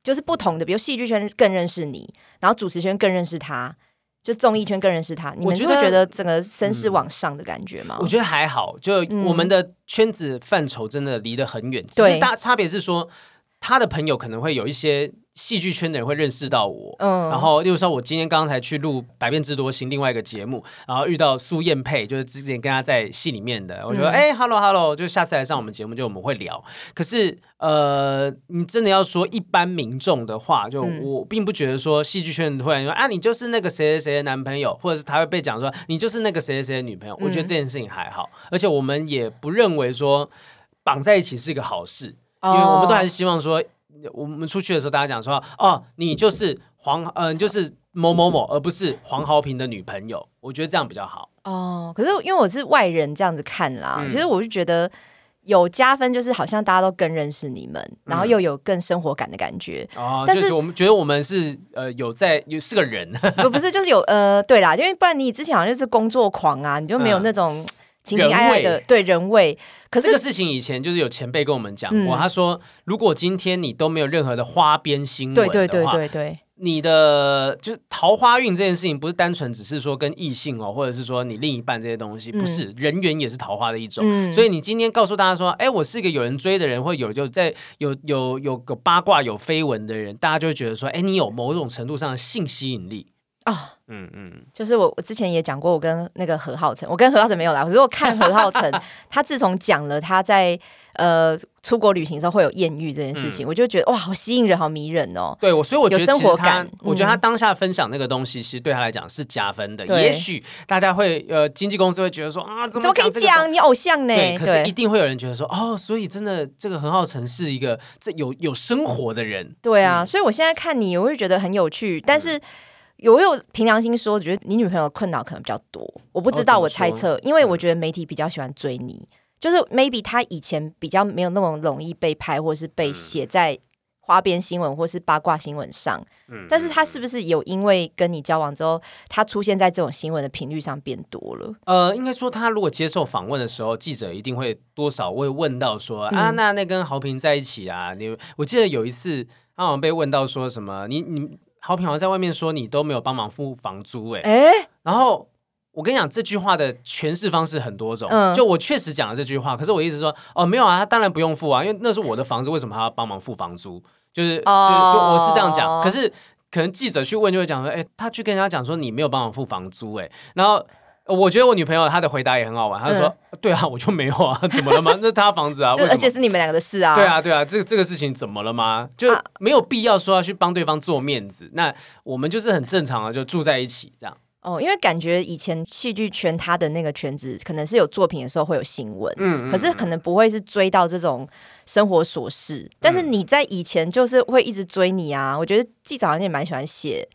就是不同的，比如戏剧圈更认识你，然后主持圈更认识他，就综艺圈更认识他。你们就会觉得整个声势往上的感觉吗？我觉得还好，就我们的圈子范畴真的离得很远。其实大差别是说，他的朋友可能会有一些。戏剧圈的人会认识到我，嗯，然后例如说，我今天刚才去录《百变之多星》另外一个节目，然后遇到苏燕佩，就是之前跟他在戏里面的，我觉得哎，hello hello，就下次来上我们节目，就我们会聊。可是，呃，你真的要说一般民众的话，就我并不觉得说戏剧圈突然说啊，你就是那个谁谁谁的男朋友，或者是他会被讲说你就是那个谁谁谁的女朋友。我觉得这件事情还好，而且我们也不认为说绑在一起是一个好事，因为我们都还是希望说。我们出去的时候，大家讲说：“哦，你就是黄，嗯，就是某某某，而不是黄豪平的女朋友。”我觉得这样比较好。哦，可是因为我是外人这样子看啦，其实我就觉得有加分，就是好像大家都更认识你们，然后又有更生活感的感觉。哦，但是我们觉得我们是呃有在有是个人，不不是就是有呃对啦，因为不然你之前好像就是工作狂啊，你就没有那种。情情爱爱的对人味，可是这个事情以前就是有前辈跟我们讲过，他说如果今天你都没有任何的花边新闻，对对对对对，你的就是桃花运这件事情不是单纯只是说跟异性哦，或者是说你另一半这些东西，不是人缘也是桃花的一种。所以你今天告诉大家说，哎，我是一个有人追的人，或有就在有有有个八卦有绯闻的人，大家就会觉得说，哎，你有某种程度上的性吸引力。啊，嗯嗯，就是我我之前也讲过，我跟那个何浩晨，我跟何浩晨没有来，可是我看何浩晨，他自从讲了他在呃出国旅行的时候会有艳遇这件事情，我就觉得哇，好吸引人，好迷人哦。对我，所以我觉得生活感，我觉得他当下分享那个东西，其实对他来讲是加分的。也许大家会呃，经纪公司会觉得说啊，怎么可以讲你偶像呢？对，可是一定会有人觉得说哦，所以真的这个何浩晨是一个这有有生活的人。对啊，所以我现在看你，我会觉得很有趣，但是。有有凭良心说，觉得你女朋友困扰可能比较多，我不知道，我猜测，因为我觉得媒体比较喜欢追你，就是 maybe 他以前比较没有那么容易被拍，或是被写在花边新闻或是八卦新闻上，嗯，但是他是不是有因为跟你交往之后，他出现在这种新闻的频率上变多了？呃，应该说他如果接受访问的时候，记者一定会多少会问到说啊，那那跟豪平在一起啊，你我记得有一次他好像被问到说什么，你你。好朋友在外面说你都没有帮忙付房租，哎，然后我跟你讲这句话的诠释方式很多种，就我确实讲了这句话，可是我一直说哦没有啊，他当然不用付啊，因为那是我的房子，为什么他要帮忙付房租？就是就就我是这样讲，可是可能记者去问就会讲说，哎，他去跟人家讲说你没有帮忙付房租，哎，然后。我觉得我女朋友她的回答也很好玩，她说：“对啊，我就没有啊，怎么了吗？那她房子啊，而且是你们两个的事啊。”对啊，对啊，这个这个事情怎么了吗？就没有必要说要去帮对方做面子。那我们就是很正常的，就住在一起这样。哦，因为感觉以前戏剧圈他的那个圈子，可能是有作品的时候会有新闻，嗯，可是可能不会是追到这种生活琐事。但是你在以前就是会一直追你啊。我觉得记者好像也蛮喜欢写。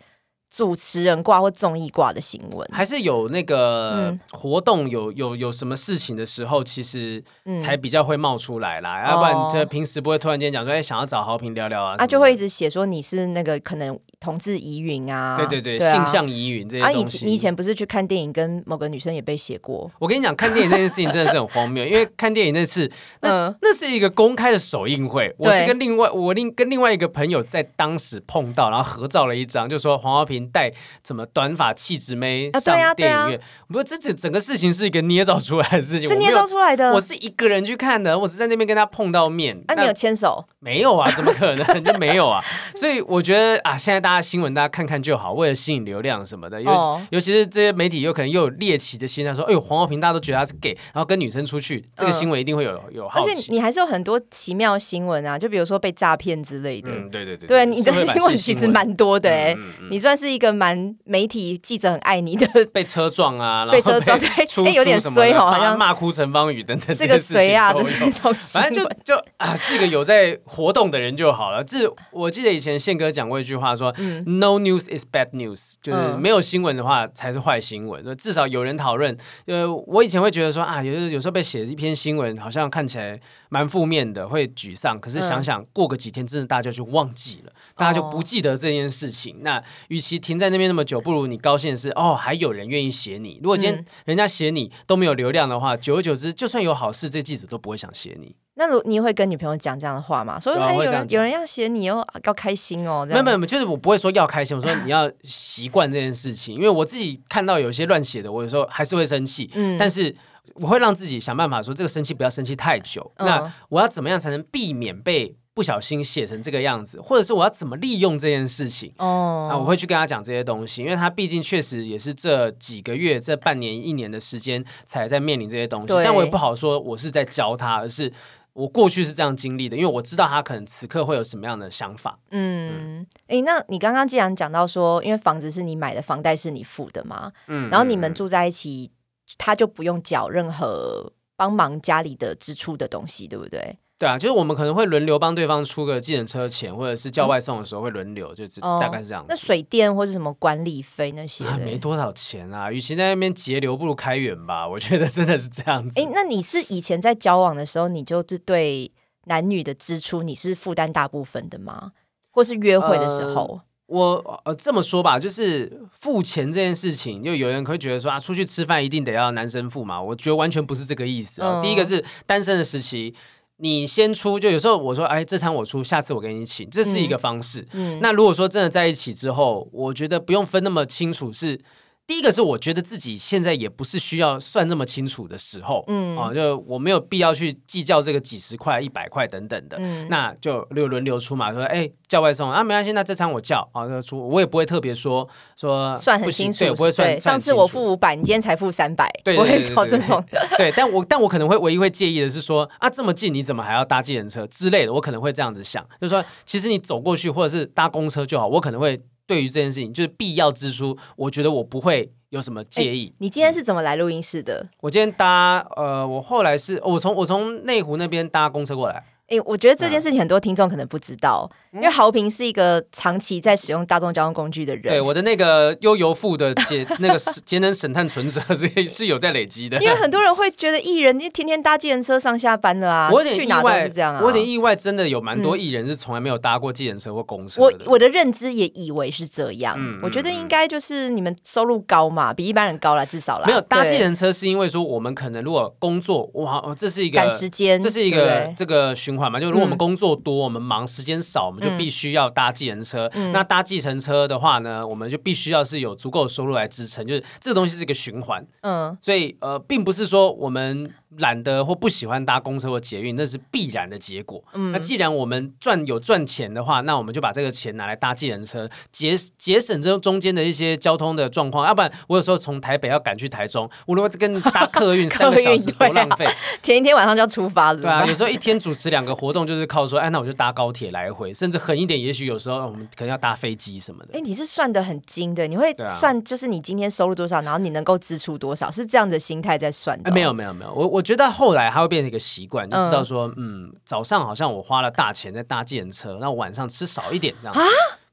主持人挂或综艺挂的新闻，还是有那个活动有有有什么事情的时候，其实才比较会冒出来啦。要不然这平时不会突然间讲说，哎，想要找豪平聊聊啊，他，就会一直写说你是那个可能同志疑云啊，对对对，性向疑云这些东西。你以前不是去看电影，跟某个女生也被写过？我跟你讲，看电影这件事情真的是很荒谬，因为看电影那次，那那是一个公开的首映会，我是跟另外我另跟另外一个朋友在当时碰到，然后合照了一张，就说黄浩平。带怎么短发气质妹上电影院？不，这整整个事情是一个捏造出来的事情，是捏造出来的。我是一个人去看的，我是在那边跟他碰到面。啊，你有牵手？没有啊，怎么可能 就没有啊？所以我觉得啊，现在大家新闻大家看看就好，为了吸引流量什么的。尤尤其是这些媒体有可能又有猎奇的心态，说哎呦黄浩平大家都觉得他是 gay，然后跟女生出去，这个新闻一定会有有好奇。而且你还是有很多奇妙新闻啊，就比如说被诈骗之类的。嗯，对对对，对你的新闻其实蛮多的哎，你算是一个蛮媒体记者很爱你的。被车撞啊，被车撞，对，哎，有点衰哦，好像骂哭陈芳宇等等，是个谁啊的那种。反正就就啊，是一个有在活动的人就好了。这我记得以前宪哥讲过一句话，说 “No news is bad news”，就是没有新闻的话才是坏新闻。至少有人讨论。呃，我以前会觉得说啊，有有时候被写一篇新闻，好像看起来蛮负面的，会沮丧。可是想想过个几天，真的大家就忘记了，大家就不记得这件事情。那与其停在那边那么久，不如你高兴的是哦，还有人愿意写你。如果今天人家写你都没有流量的话，久而久之，就算有好事，这记者都不会想写你。那如你会跟女朋友讲这样的话吗？所以有人有人要写你哦，要开心哦。没有没有，就是我不会说要开心，我说你要习惯这件事情。因为我自己看到有些乱写的，我有时候还是会生气。嗯，但是我会让自己想办法说，这个生气不要生气太久。那我要怎么样才能避免被不小心写成这个样子？或者是我要怎么利用这件事情？哦，啊，我会去跟他讲这些东西，因为他毕竟确实也是这几个月、这半年、一年的时间才在面临这些东西。但我也不好说我是在教他，而是。我过去是这样经历的，因为我知道他可能此刻会有什么样的想法。嗯，哎，那你刚刚既然讲到说，因为房子是你买的，房贷是你付的嘛，嗯，然后你们住在一起，他就不用缴任何帮忙家里的支出的东西，对不对？对啊，就是我们可能会轮流帮对方出个计程车钱，或者是叫外送的时候会轮流，就大概是这样。那水电或者什么管理费那些，没多少钱啊。与其在那边节流，不如开源吧。我觉得真的是这样子。哎，那你是以前在交往的时候，你就是对男女的支出你是负担大部分的吗？或是约会的时候？我呃这么说吧，就是付钱这件事情，就有人会觉得说啊，出去吃饭一定得要男生付嘛。我觉得完全不是这个意思啊。第一个是单身的时期。你先出，就有时候我说，哎，这餐我出，下次我给你请，这是一个方式。嗯，那如果说真的在一起之后，我觉得不用分那么清楚，是第一个是我觉得自己现在也不是需要算这么清楚的时候，嗯，啊，就我没有必要去计较这个几十块、一百块等等的，嗯，那就轮轮流出嘛，说哎叫外送啊没关系，那这餐我叫啊，那出我也不会特别说说算很清楚，对，不会算。上次我付五百，你今天才付三百，对，不会搞这种。对，但我但我可能会唯一会介意的是说啊这么近你怎么还要搭计程车之类的，我可能会这样子想，就是说其实你走过去或者是搭公车就好，我可能会。对于这件事情，就是必要支出，我觉得我不会有什么介意。你今天是怎么来录音室的？我今天搭呃，我后来是我从我从内湖那边搭公车过来。哎，我觉得这件事情很多听众可能不知道，因为豪平是一个长期在使用大众交通工具的人。对，我的那个悠游付的节 那个节能省碳存折是是有在累积的。因为很多人 会觉得艺人你天天搭计程车上下班的啊，我有点意外是这样啊。我有点意外，真的有蛮多艺人是从来没有搭过计程车或公车。我我的认知也以为是这样，我觉得应该就是你们收入高嘛，比一般人高了，至少啦。没有搭计程车是因为说我们可能如果工作哇，这是一个赶时间，这是一个这个循环嘛，就如果我们工作多，我们忙时间少，我们就必须要搭计程车。那搭计程车的话呢，我们就必须要是有足够的收入来支撑，就是这个东西是一个循环。嗯，所以呃，并不是说我们。懒得或不喜欢搭公车或捷运，那是必然的结果。那既然我们赚有赚钱的话，那我们就把这个钱拿来搭计程车，节节省这中间的一些交通的状况。要不然我有时候从台北要赶去台中，我如果跟搭客运 三个小时多浪费。前一天晚上就要出发了。对啊，有时候一天主持两个活动，就是靠说，哎，那我就搭高铁来回，甚至狠一点，也许有时候我们可能要搭飞机什么的。哎，你是算的很精的，你会算就是你今天收入多少，然后你能够支出多少，是这样的心态在算的。没有没有没有，我我觉得后来它会变成一个习惯，就知道说，嗯，早上好像我花了大钱在搭计程车，那我晚上吃少一点这样啊，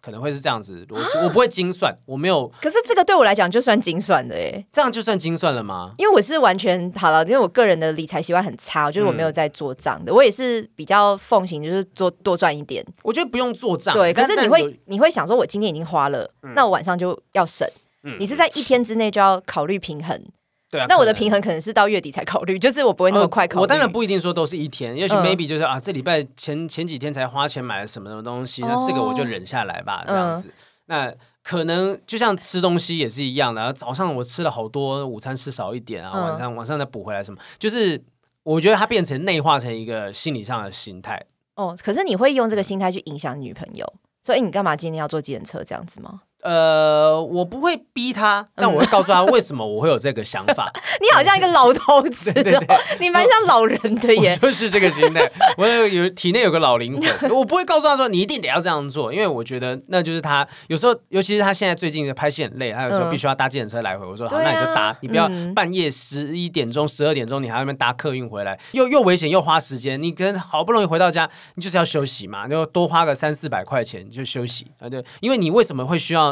可能会是这样子逻辑。我不会精算，我没有。可是这个对我来讲就算精算的哎，这样就算精算了吗？因为我是完全好了，因为我个人的理财习惯很差，就是我没有在做账的。我也是比较奉行，就是做多赚一点。我觉得不用做账，对。可是你会你会想说，我今天已经花了，那我晚上就要省。你是在一天之内就要考虑平衡。对啊，那我的平衡可能是到月底才考虑，就是我不会那么快考虑。我当然不一定说都是一天，也许 maybe 就是啊，这礼拜前前几天才花钱买了什么什么东西，那这个我就忍下来吧，这样子。那可能就像吃东西也是一样的，早上我吃了好多，午餐吃少一点啊，晚上晚上再补回来什么，就是我觉得它变成内化成一个心理上的心态。哦，可是你会用这个心态去影响女朋友，所以你干嘛今天要坐计程车这样子吗？呃，我不会逼他，但我会告诉他为什么我会有这个想法。你好像一个老头子，对对，你蛮像老人的耶，就是这个心态。我有有体内有个老灵魂，我不会告诉他说你一定得要这样做，因为我觉得那就是他有时候，尤其是他现在最近的拍戏很累，他有时候必须要搭计程车来回。我说好，那你就搭，你不要半夜十一点钟、十二点钟你还那边搭客运回来，又又危险又花时间。你跟好不容易回到家，你就是要休息嘛，就多花个三四百块钱就休息啊。对，因为你为什么会需要？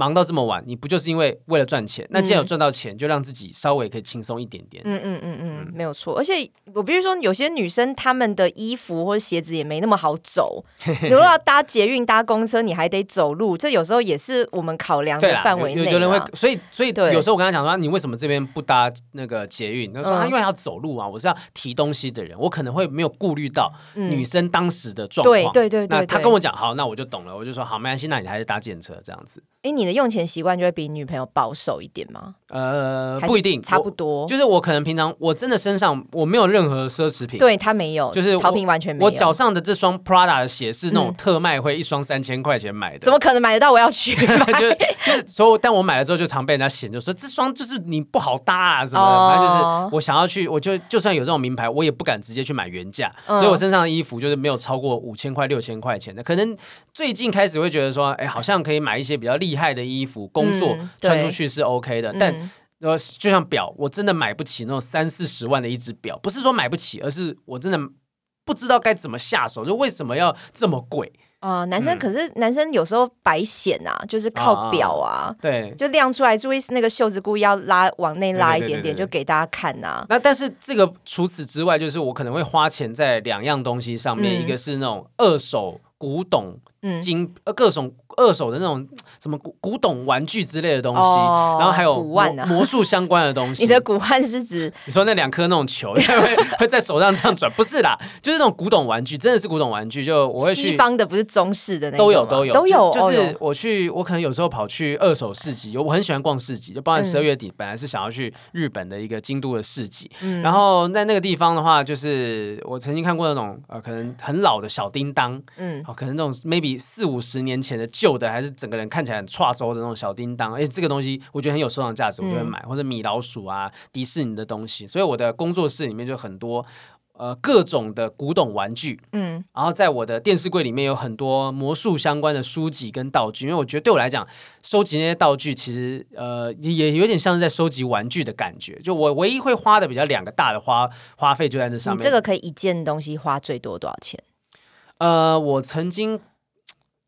忙到这么晚，你不就是因为为了赚钱？那既然有赚到钱，就让自己稍微可以轻松一点点。嗯嗯嗯嗯，没有错。而且我比如说，有些女生她们的衣服或者鞋子也没那么好走。你如果要搭捷运、搭公车，你还得走路，这有时候也是我们考量的范围内。有人会，所以所以有时候我跟他讲说，你为什么这边不搭那个捷运？他说他因为要走路啊，我是要提东西的人，我可能会没有顾虑到女生当时的状况。对对对，那他跟我讲好，那我就懂了，我就说好，没关系，那你还是搭电车这样子。哎，你的用钱习惯就会比女朋友保守一点吗？呃，不一定，差不多。就是我可能平常我真的身上我没有任何奢侈品，对他没有，就是潮品完全没有。我脚上的这双 Prada 的鞋是那种特卖会，一双三千块钱买的，怎么可能买得到？我要去买，就就所以，但我买了之后就常被人家嫌，就说这双就是你不好搭啊什么的。反正就是我想要去，我就就算有这种名牌，我也不敢直接去买原价，所以我身上的衣服就是没有超过五千块、六千块钱的。可能最近开始会觉得说，哎，好像可以买一些比较厉。厉害的衣服，工作穿出去是 OK 的，但呃，就像表，我真的买不起那种三四十万的一只表，不是说买不起，而是我真的不知道该怎么下手，就为什么要这么贵啊？男生可是男生有时候白显啊，就是靠表啊，对，就亮出来，注意那个袖子故意要拉往内拉一点点，就给大家看呐。那但是这个除此之外，就是我可能会花钱在两样东西上面，一个是那种二手古董。金呃各种二手的那种 什么古古董玩具之类的东西，然后还有魔魔术相关的东西。你的古玩是指你说那两颗那种球 会会在手上这样转？不是啦，就是那种古董玩具，真的是古董玩具。就我会去西方的，不是中式的那种都有都有都有。就是我去，我可能有时候跑去二手市集，我很喜欢逛市集，就包含十二月底本来是想要去日本的一个京都的市集，嗯然后在那个地方的话，就是我曾经看过那种呃可能很老的小叮当，嗯，可能那种 maybe 四五十年前的旧的，还是整个人看起来很差周的那种小叮当，而且，这个东西我觉得很有收藏价值，我就会买，或者米老鼠啊，迪士尼的东西，所以我的工作室里面就很多。呃，各种的古董玩具，嗯，然后在我的电视柜里面有很多魔术相关的书籍跟道具，因为我觉得对我来讲，收集那些道具其实呃也有点像是在收集玩具的感觉。就我唯一会花的比较两个大的花花费就在这上面。你这个可以一件东西花最多多少钱？呃，我曾经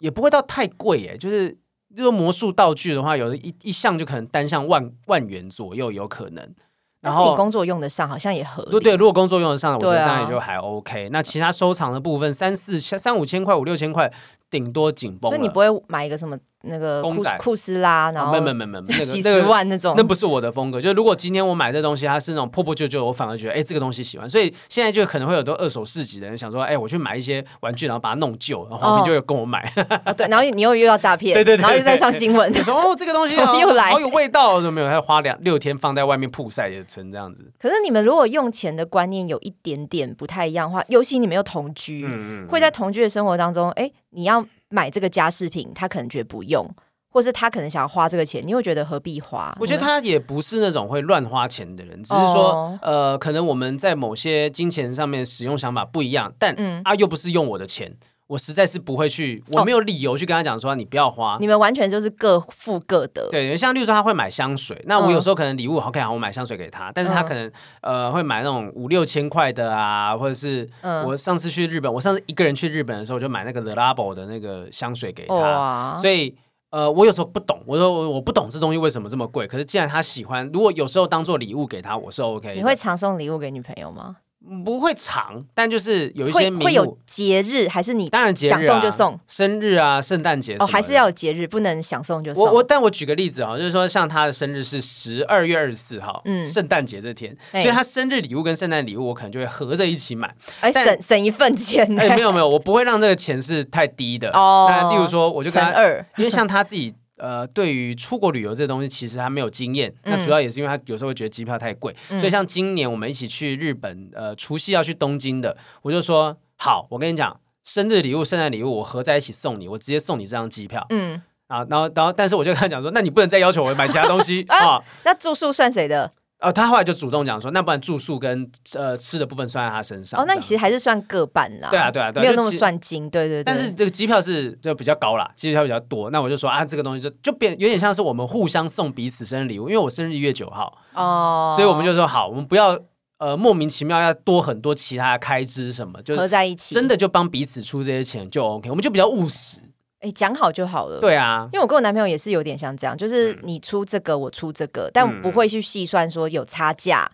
也不会到太贵耶，就是这个魔术道具的话，有的一一项就可能单项万万元左右有可能。然后你工作用得上，好像也合理。对对，如果工作用得上，我觉得当然也就还 OK。那其他收藏的部分，三四三五千块、五六千块，顶多紧绷。所以你不会买一个什么？那个库库斯拉，然后没没没没几十万那种，那不是我的风格。就如果今天我买这东西，它是那种破破旧旧，我反而觉得哎，这个东西喜欢。所以现在就可能会有多二手市集的人想说，哎，我去买一些玩具，然后把它弄旧，然后黄平就会跟我买。对，然后你又遇到诈骗，对对对，然后又 在上新闻，说哦，这个东西 又来，好有味道，都没有，还要花两六天放在外面曝晒也成这样子。可是你们如果用钱的观念有一点点不太一样的话，尤其你们又同居，会在同居的生活当中，哎，你要买这个家饰品，他可能觉得不用。或是他可能想要花这个钱，你会觉得何必花？我觉得他也不是那种会乱花钱的人，只是说，呃，可能我们在某些金钱上面使用想法不一样，但啊，又不是用我的钱，我实在是不会去，我没有理由去跟他讲说你不要花。你们完全就是各付各的。对，像例如说他会买香水，那我有时候可能礼物 OK 好，我买香水给他，但是他可能呃会买那种五六千块的啊，或者是我上次去日本，我上次一个人去日本的时候，我就买那个 The Labo 的那个香水给他，所以。呃，我有时候不懂，我说我我不懂这东西为什么这么贵。可是既然他喜欢，如果有时候当做礼物给他，我是 OK。你会常送礼物给女朋友吗？不会长，但就是有一些会有节日，还是你当然想送就送，生日啊、圣诞节哦，还是要有节日，不能想送就送。我我，但我举个例子啊，就是说像他的生日是十二月二十四号，嗯，圣诞节这天，所以他生日礼物跟圣诞礼物我可能就会合着一起买，哎，省省一份钱。哎，没有没有，我不会让这个钱是太低的哦。那例如说，我就跟他二，因为像他自己。呃，对于出国旅游这东西，其实他没有经验。那主要也是因为他有时候会觉得机票太贵，所以像今年我们一起去日本，呃，除夕要去东京的，我就说好，我跟你讲，生日礼物、圣诞礼物我合在一起送你，我直接送你这张机票。嗯，啊，然后，然后，但是我就跟他讲说，那你不能再要求我买其他东西 啊。那住宿算谁的？哦，他后来就主动讲说，那不然住宿跟呃吃的部分算在他身上。哦，那其实还是算各半啦。对啊，对啊，对，没有那么算精，对对。但是这个机票是就比较高啦，机票比较多。那我就说啊，这个东西就就变有点像是我们互相送彼此生日礼物，因为我生日一月九号哦，所以我们就说好，我们不要呃莫名其妙要多很多其他的开支什么，就合在一起，真的就帮彼此出这些钱就 OK，我们就比较务实。哎，讲好就好了。对啊，因为我跟我男朋友也是有点像这样，就是你出这个，我出这个，但不会去细算说有差价。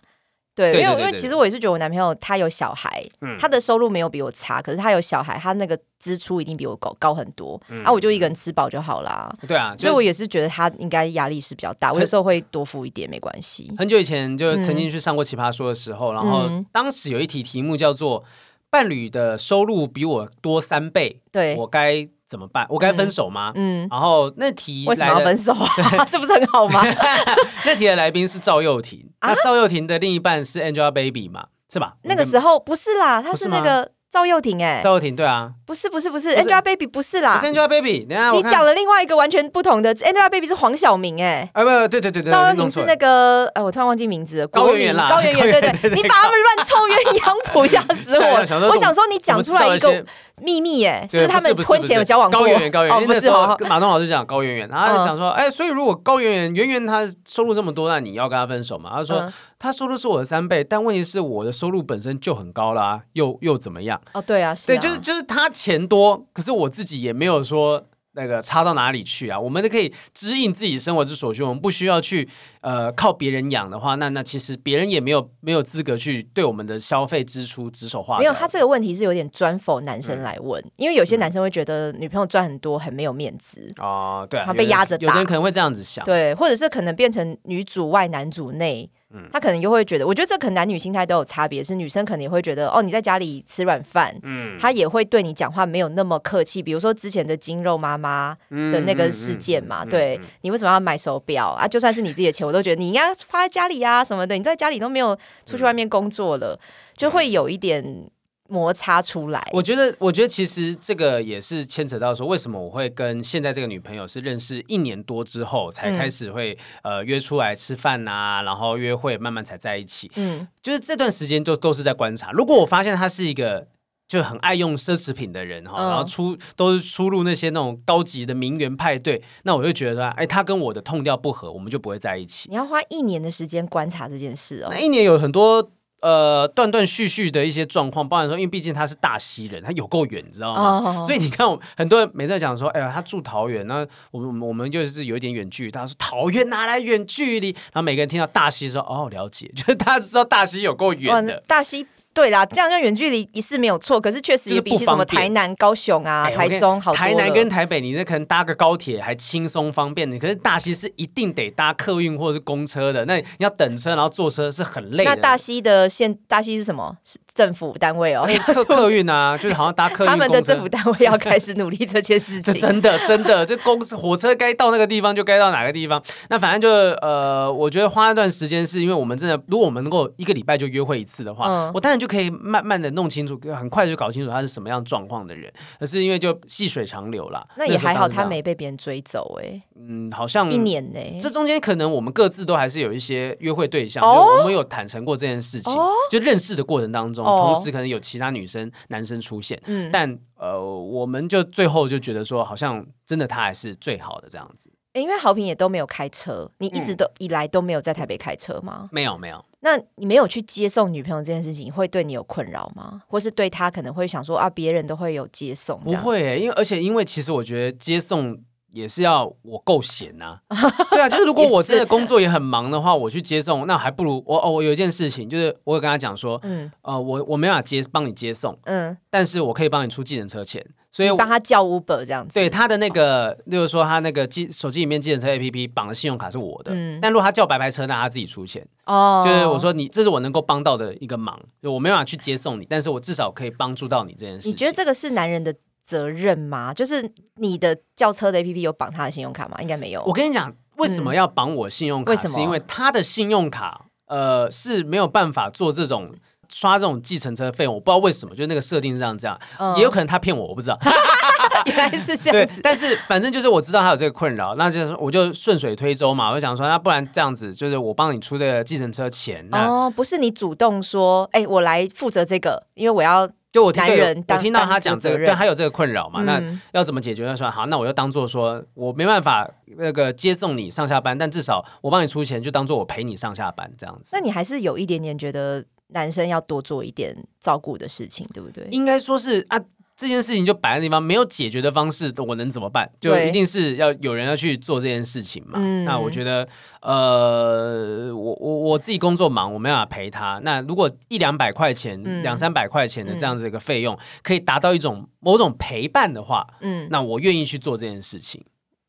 对，因为因为其实我也是觉得我男朋友他有小孩，他的收入没有比我差，可是他有小孩，他那个支出一定比我高高很多。啊，我就一个人吃饱就好啦。对啊，所以我也是觉得他应该压力是比较大。我有时候会多付一点，没关系。很久以前就曾经去上过奇葩说的时候，然后当时有一题题目叫做“伴侣的收入比我多三倍，对我该”。怎么办？我该分手吗？嗯，然后那题为什么要分手啊？这不是很好吗？那题的来宾是赵又廷，那赵又廷的另一半是 Angelababy 嘛？是吧？那个时候不是啦，他是那个。赵又廷哎，赵又廷对啊，不是不是不是，Angelababy 不是啦，Angelababy，等下你讲了另外一个完全不同的，Angelababy 是黄晓明哎，啊不对对对对，赵又廷是那个，哎我突然忘记名字了，高圆圆啦，高圆圆对对，你把他们乱凑鸳鸯谱，吓死我！我想说你讲出来一个秘密耶，是不是他们婚前有交往过？高圆圆高圆圆，那时候马东老师讲高圆圆，然后讲说，哎，所以如果高圆圆圆圆她收入这么多，那你要跟她分手嘛？他说。他收入是我的三倍，但问题是我的收入本身就很高啦，又又怎么样？哦，对啊，对，就是就是他钱多，可是我自己也没有说。那个差到哪里去啊？我们都可以支应自己生活之所需，我们不需要去呃靠别人养的话，那那其实别人也没有没有资格去对我们的消费支出指手画脚。没有，他这个问题是有点专否男生来问，因为有些男生会觉得女朋友赚很多很没有面子哦，对，他被压着打，有人可能会这样子想，对，或者是可能变成女主外男主内。他可能就会觉得，我觉得这可能男女心态都有差别。是女生可能也会觉得，哦，你在家里吃软饭，嗯，他也会对你讲话没有那么客气。比如说之前的金肉妈妈的那个事件嘛，对你为什么要买手表啊？就算是你自己的钱，我都觉得你应该花在家里啊什么的。你在家里都没有出去外面工作了，就会有一点。摩擦出来，我觉得，我觉得其实这个也是牵扯到说，为什么我会跟现在这个女朋友是认识一年多之后才开始会呃约出来吃饭呐，然后约会慢慢才在一起。嗯，就是这段时间就都是在观察。如果我发现她是一个就很爱用奢侈品的人哈，然后出都是出入那些那种高级的名媛派对，那我就觉得哎，他跟我的痛调不合，我们就不会在一起。你要花一年的时间观察这件事哦，那一年有很多。呃，断断续续的一些状况，包含说，因为毕竟他是大溪人，他有够远，你知道吗？所以你看，我很多人每次讲说，哎呀，他住桃园，那我们我们就是有一点远距离。他说桃园哪来远距离？然后每个人听到大溪说，哦，了解，就是大家知道大溪有够远的，大溪。对啦，这样像远距离一是没有错，可是确实也比起什么台南、高雄啊、台中好台南跟台北，你那可能搭个高铁还轻松方便，你可是大溪是一定得搭客运或者是公车的，那你要等车然后坐车是很累。那大溪的线大溪是什么？是政府单位哦，客 客运啊，就是好像搭客运。他们的政府单位要开始努力这件事情。真 的真的，这公司火车该到那个地方就该到哪个地方。那反正就呃，我觉得花那段时间是因为我们真的，如果我们能够一个礼拜就约会一次的话，我当然就可以慢慢的。弄清楚，很快就搞清楚他是什么样状况的人，可是因为就细水长流啦。那也还好，他没被别人追走哎。嗯，好像一年呢。这中间可能我们各自都还是有一些约会对象，我们有坦诚过这件事情。就认识的过程当中，同时可能有其他女生、男生出现。嗯，但呃，我们就最后就觉得说，好像真的他还是最好的这样子。因为好评也都没有开车，你一直都以来都没有在台北开车吗？没有，没有。那你没有去接送女朋友这件事情，会对你有困扰吗？或是对他可能会想说啊，别人都会有接送？不会，因为而且因为其实我觉得接送也是要我够闲呐。对啊，就是如果我真的工作也很忙的话，我去接送，那还不如我哦。我有一件事情，就是我有跟他讲说，嗯，呃，我我没法接帮你接送，嗯，但是我可以帮你出计程车钱。所以帮他叫 Uber 这样子，对他的那个，例如说他那个机手机里面计程车 APP 绑的信用卡是我的，但如果他叫白牌车，那他自己出钱。哦，就是我说你，这是我能够帮到的一个忙，就我没办法去接送你，但是我至少可以帮助到你这件事。你觉得这个是男人的责任吗？就是你的叫车的 APP 有绑他的信用卡吗？应该没有。我跟你讲，为什么要绑我信用卡？为什么？是因为他的信用卡呃是没有办法做这种。刷这种计程车费用，我不知道为什么，就是那个设定是这样，这样 也有可能他骗我，我不知道。原来是这样子，但是反正就是我知道他有这个困扰，那就是我就顺水推舟嘛，我就想说，那不然这样子，就是我帮你出这个计程车钱。哦，不是你主动说，哎，我来负责这个，因为我要就我听人，我听到他讲这个，对，他有这个困扰嘛，那要怎么解决？他说好，那我就当做说我没办法那个接送你上下班，但至少我帮你出钱，就当做我陪你上下班这样子。那你还是有一点点觉得。男生要多做一点照顾的事情，对不对？应该说是啊，这件事情就摆在地方，没有解决的方式，我能怎么办？就一定是要有人要去做这件事情嘛。那我觉得，呃，我我我自己工作忙，我没办法陪他。那如果一两百块钱、两三百块钱的这样子一个费用，可以达到一种某种陪伴的话，嗯，那我愿意去做这件事情。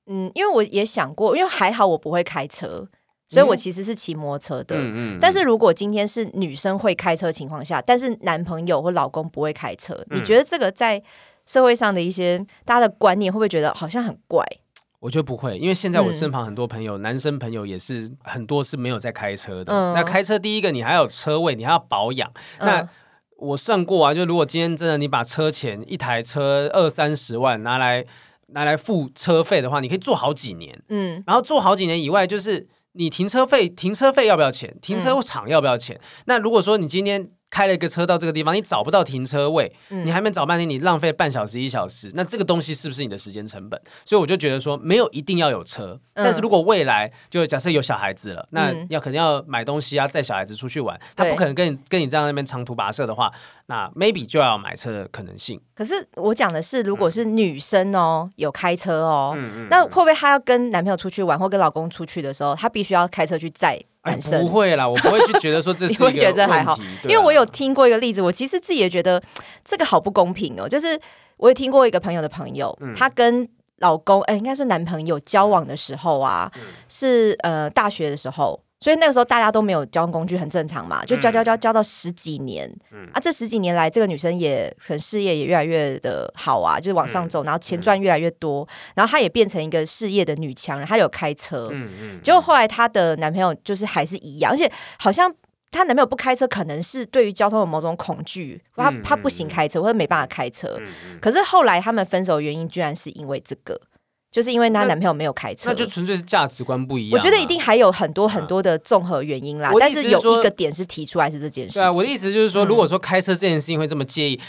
嗯，因为我也想过，因为还好我不会开车。所以我其实是骑摩托车的，嗯嗯但是如果今天是女生会开车情况下，但是男朋友或老公不会开车，你觉得这个在社会上的一些大家的观念会不会觉得好像很怪？我觉得不会，因为现在我身旁很多朋友，男生朋友也是很多是没有在开车的。那开车第一个你还有车位，你还要保养。那我算过啊，就如果今天真的你把车钱一台车二三十万拿来拿来付车费的话，你可以做好几年。嗯，然后做好几年以外，就是。你停车费，停车费要不要钱？停车场要不要钱？那如果说你今天开了一个车到这个地方，你找不到停车位，你还没找半天，你浪费半小时一小时，那这个东西是不是你的时间成本？所以我就觉得说，没有一定要有车，但是如果未来就假设有小孩子了，那要肯定要买东西啊，载小孩子出去玩，他不可能跟你跟你这样那边长途跋涉的话，那 maybe 就要买车的可能性。可是我讲的是，如果是女生哦，有开车哦，那会不会她要跟男朋友出去玩或跟老公出去的时候，她必须要开车去载？不会啦，我不会去觉得说这是 一个问题，因为我有听过一个例子，我其实自己也觉得这个好不公平哦。就是我有听过一个朋友的朋友，她跟老公，哎，应该是男朋友交往的时候啊，是呃大学的时候。所以那个时候大家都没有交通工具，很正常嘛，就交交交交到十几年，啊，这十几年来，这个女生也可能事业也越来越的好啊，就是往上走，然后钱赚越来越多，然后她也变成一个事业的女强人，她有开车，嗯嗯，结果后来她的男朋友就是还是一样，而且好像她男朋友不开车，可能是对于交通有某种恐惧，他他不行开车或者没办法开车，可是后来他们分手原因居然是因为这个。就是因为她男朋友没有开车，那就纯粹是价值观不一样。我觉得一定还有很多很多的综合原因啦，但是有一个点是提出来是这件事。对啊，我的意思就是说，如果说开车这件事情会这么介意，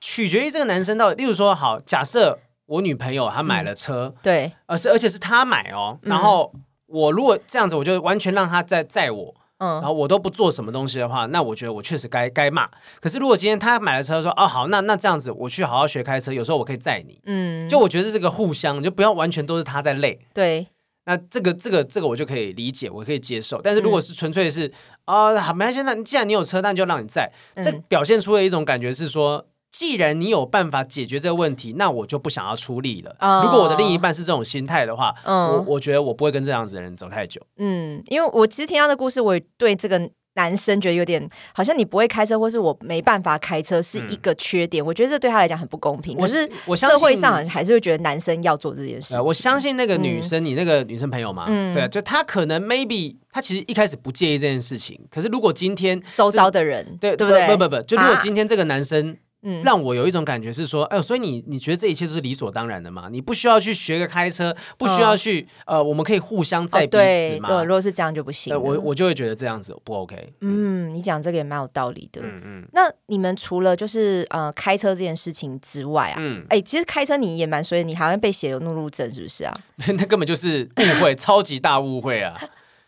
取决于这个男生到底。例如说，好，假设我女朋友她买了车，对，而是而且是她买哦，然后我如果这样子，我就完全让她在载我。嗯，然后我都不做什么东西的话，那我觉得我确实该该骂。可是如果今天他买了车，说哦好，那那这样子我去好好学开车，有时候我可以载你。嗯，就我觉得这个互相，就不要完全都是他在累。对，那这个这个这个我就可以理解，我可以接受。但是如果是纯粹是啊，好，没关系，那既然你有车，那就让你载。这表现出的一种感觉是说。既然你有办法解决这个问题，那我就不想要出力了。如果我的另一半是这种心态的话，我我觉得我不会跟这样子的人走太久。嗯，因为我其实听他的故事，我对这个男生觉得有点好像你不会开车，或是我没办法开车是一个缺点。我觉得这对他来讲很不公平。可是我社会上还是会觉得男生要做这件事。我相信那个女生，你那个女生朋友嘛，对啊，就她可能 maybe 她其实一开始不介意这件事情。可是如果今天周遭的人，对对不对？不不不，就如果今天这个男生。让我有一种感觉是说，哎，所以你你觉得这一切都是理所当然的吗？你不需要去学个开车，不需要去呃，我们可以互相在彼此嘛。对，如果是这样就不行。我我就会觉得这样子不 OK。嗯，你讲这个也蛮有道理的。嗯嗯。那你们除了就是呃开车这件事情之外啊，嗯，哎，其实开车你也蛮所以你好像被写有怒路症是不是啊？那根本就是误会，超级大误会啊！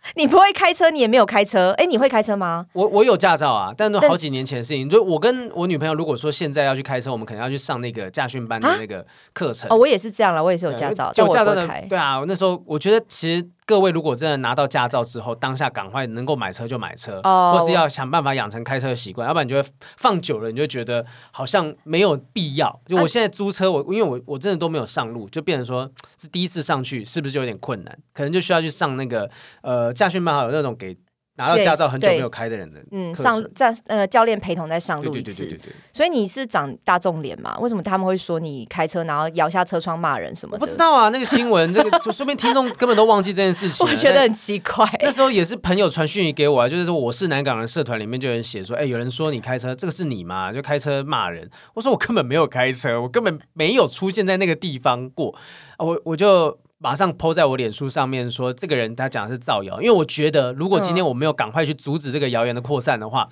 你不会开车，你也没有开车，哎，你会开车吗？我我有驾照啊，但都好几年前的事情。就我跟我女朋友，如果说现在要去开车，我们可能要去上那个驾训班的那个课程。哦，我也是这样了，我也是有驾照，就驾照的。对啊，那时候我觉得其实。各位如果真的拿到驾照之后，当下赶快能够买车就买车，或是要想办法养成开车的习惯，要不然你就会放久了，你就觉得好像没有必要。就我现在租车，我因为我我真的都没有上路，就变成说是第一次上去，是不是就有点困难？可能就需要去上那个呃驾训班，还有那种给。拿到驾照很久没有开的人的，嗯，上在呃教练陪同在上路一次，所以你是长大众脸嘛？为什么他们会说你开车然后摇下车窗骂人什么？我不知道啊，那个新闻 这个说明听众根本都忘记这件事情。我觉得很奇怪。那时候也是朋友传讯息给我啊，就是说我是南港人社团里面就有人写说，哎，有人说你开车，这个是你吗？就开车骂人。我说我根本没有开车，我根本没有出现在那个地方过。我我就。马上抛在我脸书上面说，这个人他讲的是造谣，因为我觉得如果今天我没有赶快去阻止这个谣言的扩散的话。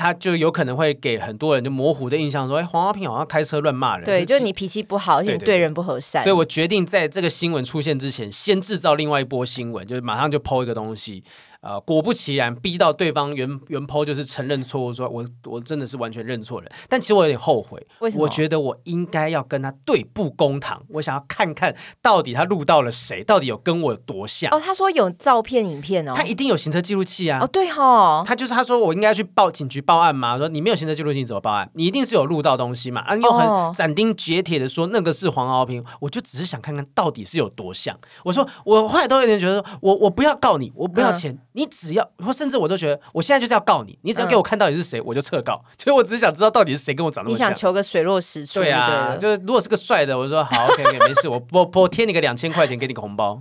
他就有可能会给很多人就模糊的印象，说：“哎，黄华平好像开车乱骂人。”对，就是你脾气不好，而且对人不和善。所以我决定在这个新闻出现之前，先制造另外一波新闻，就是马上就抛一个东西。呃，果不其然，逼到对方原原剖就是承认错误，说我我真的是完全认错人。但其实我有点后悔，为什么？我觉得我应该要跟他对簿公堂，我想要看看到底他录到了谁，到底有跟我有多像。哦，他说有照片、影片哦，他一定有行车记录器啊。哦，对哈，他就是他说我应该去报警局报案吗？说你没有行车记录器怎么报案？你一定是有录到东西嘛？啊，又很斩钉截铁的说那个是黄敖平，我就只是想看看到底是有多像。我说我后来都有点觉得，我我不要告你，我不要钱，你只要。或甚至我都觉得，我现在就是要告你，你只要给我看到底是谁，我就撤告。所 以我只是想知道到底是谁跟我长得。你想求个水落石出？对啊，就是如果是个帅的，我说好，OK，没事，我我我贴你个两千块钱，给你个红包。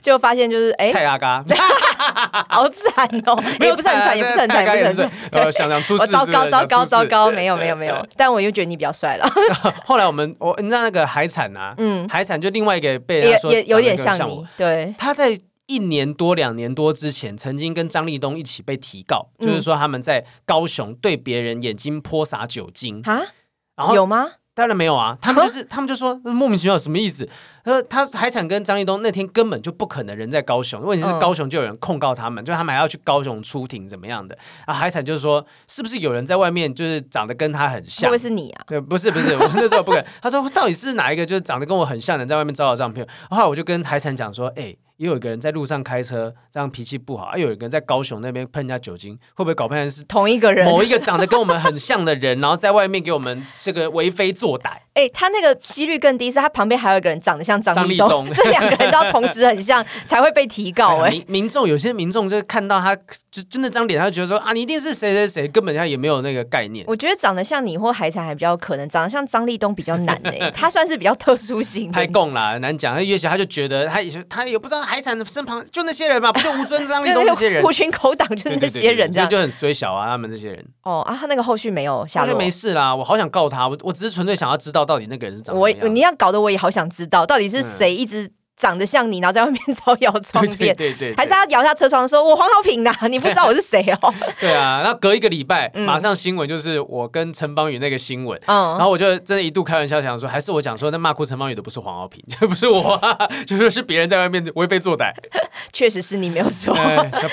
就发现就是哎，蔡阿嘎，好惨哦，也不是很惨，也不是很惨，也不是很惨。想想出事，糟糕，糟糕，糟糕，没有，没有，没有。但我又觉得你比较帅了。后来我们我你知道那个海产啊，嗯，海产就另外一个被他说也有点像你，对，他在。一年多、两年多之前，曾经跟张立东一起被提告，就是说他们在高雄对别人眼睛泼洒酒精啊，然后有吗？当然没有啊，他们就是他们就说莫名其妙什么意思？他说他海产跟张立东那天根本就不可能人在高雄，问题是高雄就有人控告他们，就他们还要去高雄出庭怎么样的？啊，海产就是说是不是有人在外面就是长得跟他很像？会不会是你啊？对，不是不是，我那时候不敢。他说 到底是哪一个就是长得跟我很像的人在外面照照照片？后来我就跟海产讲说，哎。也有一个人在路上开车，这样脾气不好；，啊，有一个人在高雄那边喷人家酒精，会不会搞成是同一个人？某一个长得跟我们很像的人，然后在外面给我们这个为非作歹？哎，他那个几率更低，是他旁边还有一个人长得像张立东，这两个人都要同时很像才会被提告。哎，民众有些民众就看到他就就那张脸，他就觉得说啊，你一定是谁谁谁，根本他也没有那个概念。我觉得长得像你或海产还比较可能，长得像张立东比较难哎，他算是比较特殊性。太共了，难讲。他越小他就觉得他也他也不知道海产的身旁。就那些人嘛，不就吴尊、张立东那些人，狐群狗党，就那些人，这样就很衰小啊。他们这些人哦啊，他那个后续没有下落，没事啦。我好想告他，我我只是纯粹想要知道到底那个人是怎么样。我你要搞得我也好想知道，到底是谁一直。长得像你，然后在外面招摇撞骗，对对，还是他摇下车窗说：“我黄浩平呐，你不知道我是谁哦。”对啊，然后隔一个礼拜，马上新闻就是我跟陈邦宇那个新闻，嗯，然后我就真的一度开玩笑想说，还是我讲说那骂哭陈邦宇的不是黄浩平，就不是我，就说是别人在外面为非作歹，确实是你没有错，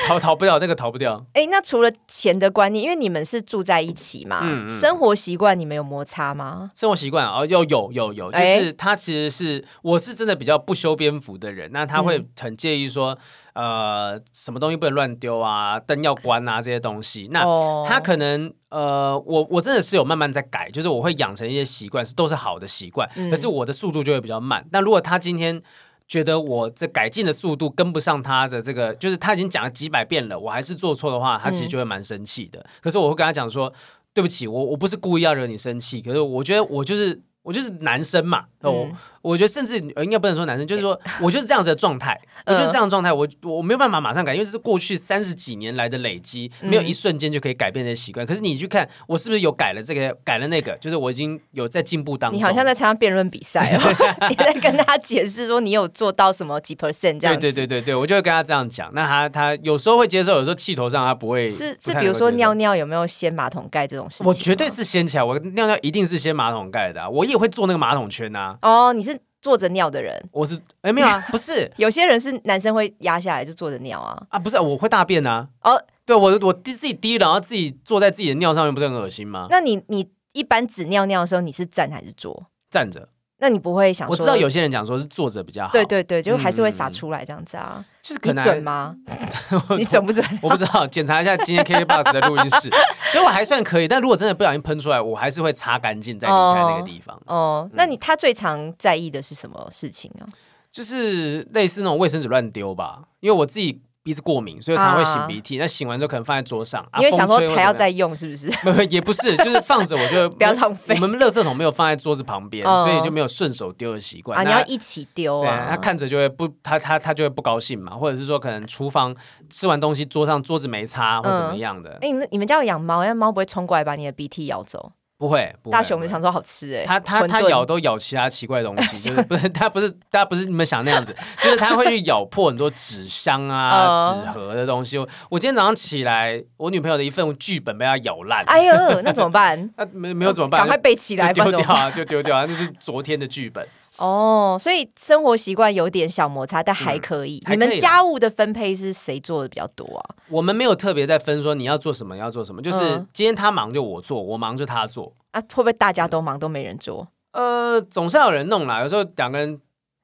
逃逃不掉那个逃不掉。哎，那除了钱的观念，因为你们是住在一起嘛，生活习惯你们有摩擦吗？生活习惯啊，有有有有，就是他其实是我是真的比较不修边幅的人，那他会很介意说，呃，什么东西不能乱丢啊，灯要关啊，这些东西。那他可能，呃，我我真的是有慢慢在改，就是我会养成一些习惯，是都是好的习惯。可是我的速度就会比较慢。那如果他今天觉得我这改进的速度跟不上他的这个，就是他已经讲了几百遍了，我还是做错的话，他其实就会蛮生气的。可是我会跟他讲说，对不起，我我不是故意要惹你生气，可是我觉得我就是我就是男生嘛，哦。我觉得甚至应该不能说男生，就是说我就是这样子的状态，我就是这样的状态，我我没有办法马上改，因为这是过去三十几年来的累积，没有一瞬间就可以改变这些习惯。可是你去看我是不是有改了这个，改了那个，就是我已经有在进步当中。你好像在参加辩论比赛，哦 你在跟他解释说你有做到什么几 percent 这样。对对对对对，我就会跟他这样讲。那他他有时候会接受，有时候气头上他不会。是是，比如说尿尿有没有掀马桶盖这种事情？我绝对是掀起来，我尿尿一定是掀马桶盖的，我也会做那个马桶圈呐。哦，你是。坐着尿的人，我是哎没有啊，不是，有些人是男生会压下来就坐着尿啊啊，不是，我会大便啊哦，对我我自己滴，然后自己坐在自己的尿上面，不是很恶心吗？那你你一般只尿尿的时候，你是站还是坐？站着。那你不会想？我知道有些人讲说是坐着比较好。对对对，就还是会洒出来这样子啊。就是可能准吗？你准不准？我不知道，检查一下今天 K K Box 的录音室，所以我还算可以。但如果真的不小心喷出来，我还是会擦干净再离开那个地方。哦，那你他最常在意的是什么事情啊？就是类似那种卫生纸乱丢吧，因为我自己。鼻子过敏，所以常会擤鼻涕。那擤完之后可能放在桌上，因为想说还要再用，是不是？不，也不是，就是放着，我就不要浪费。我们垃圾桶没有放在桌子旁边，所以就没有顺手丢的习惯。啊，你要一起丢啊！他看着就会不，他他他就会不高兴嘛，或者是说可能厨房吃完东西，桌上桌子没擦或怎么样的。哎，你们你们家有养猫，那猫不会冲过来把你的鼻涕咬走？不会，大熊就想说好吃哎，他他他咬都咬其他奇怪的东西，就是不是 他不是他不是你们想那样子，就是他会去咬破很多纸箱啊、纸盒的东西。我今天早上起来，我女朋友的一份剧本被它咬烂，哎呦，那怎么办？那没没有怎么办？赶快背起来，丢掉啊，就丢掉啊，那是昨天的剧本。哦，所以生活习惯有点小摩擦，但还可以。你们家务的分配是谁做的比较多啊？我们没有特别在分说你要做什么，要做什么，就是今天他忙就我做，我忙就他做。啊，会不会大家都忙都没人做？呃，总是要有人弄啦。有时候两个人。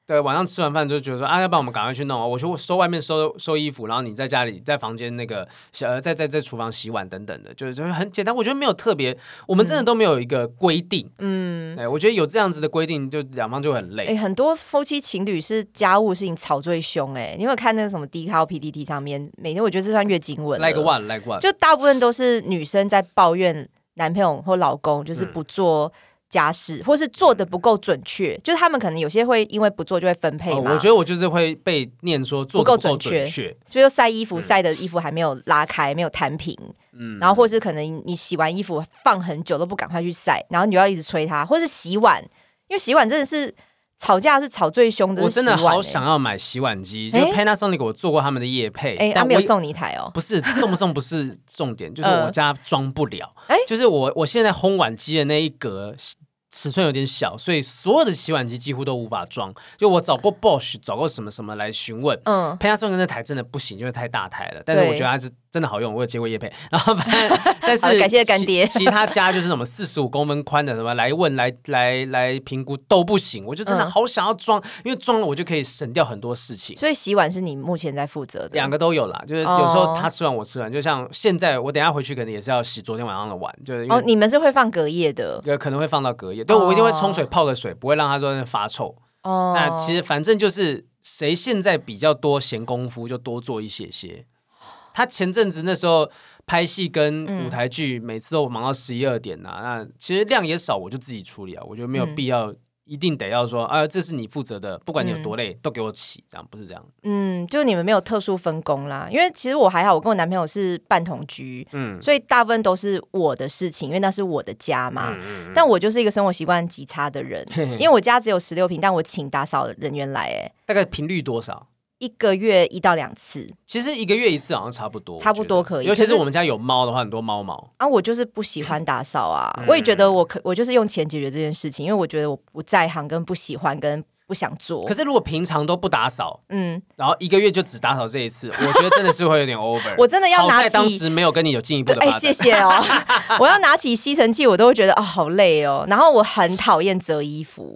对，晚上吃完饭就觉得说啊，要不然我们赶快去弄啊！我说收外面收收衣服，然后你在家里在房间那个小在在在厨房洗碗等等的，就是就是很简单。我觉得没有特别，我们真的都没有一个规定。嗯，哎，我觉得有这样子的规定，就两方就很累。哎，很多夫妻情侣是家务事情吵最凶。哎，你有看那个什么 D 卡 PDT 上面，每天我觉得这算月经文。Like one，like one，就大部分都是女生在抱怨男朋友或老公，就是不做。家事，或是做的不够准确，就是他们可能有些会因为不做就会分配嘛。我觉得我就是会被念说做不够准确，所以晒衣服晒的衣服还没有拉开，没有摊平。嗯，然后或是可能你洗完衣服放很久都不赶快去晒，然后你要一直催他，或是洗碗，因为洗碗真的是吵架是吵最凶的。我真的好想要买洗碗机，就 Panasonic 我做过他们的业配，哎，他没有送你一台哦。不是送不送 不是重点，就是我家装不了。哎，就是我我现在烘碗机的那一格。尺寸有点小，所以所有的洗碗机几乎都无法装。就我找过 Bosch，找过什么什么来询问，嗯，Panasonic 那台真的不行，因为太大台了。但是我觉得它是。真的好用，我有接过叶配，然后但是感谢干爹。其他家就是什么四十五公分宽的什么来问来来来评估都不行，我就真的好想要装，因为装了我就可以省掉很多事情。所以洗碗是你目前在负责的，两个都有啦，就是有时候他吃完我吃完，就像现在我等下回去可能也是要洗昨天晚上的碗，就是哦，你们是会放隔夜的，有可能会放到隔夜，对我一定会冲水泡个水，不会让它说发臭。哦，那其实反正就是谁现在比较多闲工夫就多做一些些。他前阵子那时候拍戏跟舞台剧，每次都忙到十一二点呐。那其实量也少，我就自己处理啊。我觉得没有必要一定得要说啊，这是你负责的，不管你有多累，都给我起，这样不是这样。嗯，就你们没有特殊分工啦。因为其实我还好，我跟我男朋友是半同居，嗯，所以大部分都是我的事情，因为那是我的家嘛。但我就是一个生活习惯极差的人，因为我家只有十六平，但我请打扫人员来，哎，大概频率多少？一个月一到两次，其实一个月一次好像差不多，差不多可以。尤其是我们家有猫的话，很多猫毛啊。我就是不喜欢打扫啊，我也觉得我可我就是用钱解决这件事情，因为我觉得我不在行，跟不喜欢，跟不想做。可是如果平常都不打扫，嗯，然后一个月就只打扫这一次，我觉得真的是会有点 over。我真的要拿起当时没有跟你有进一步的哎，谢谢哦。我要拿起吸尘器，我都会觉得啊好累哦。然后我很讨厌折衣服。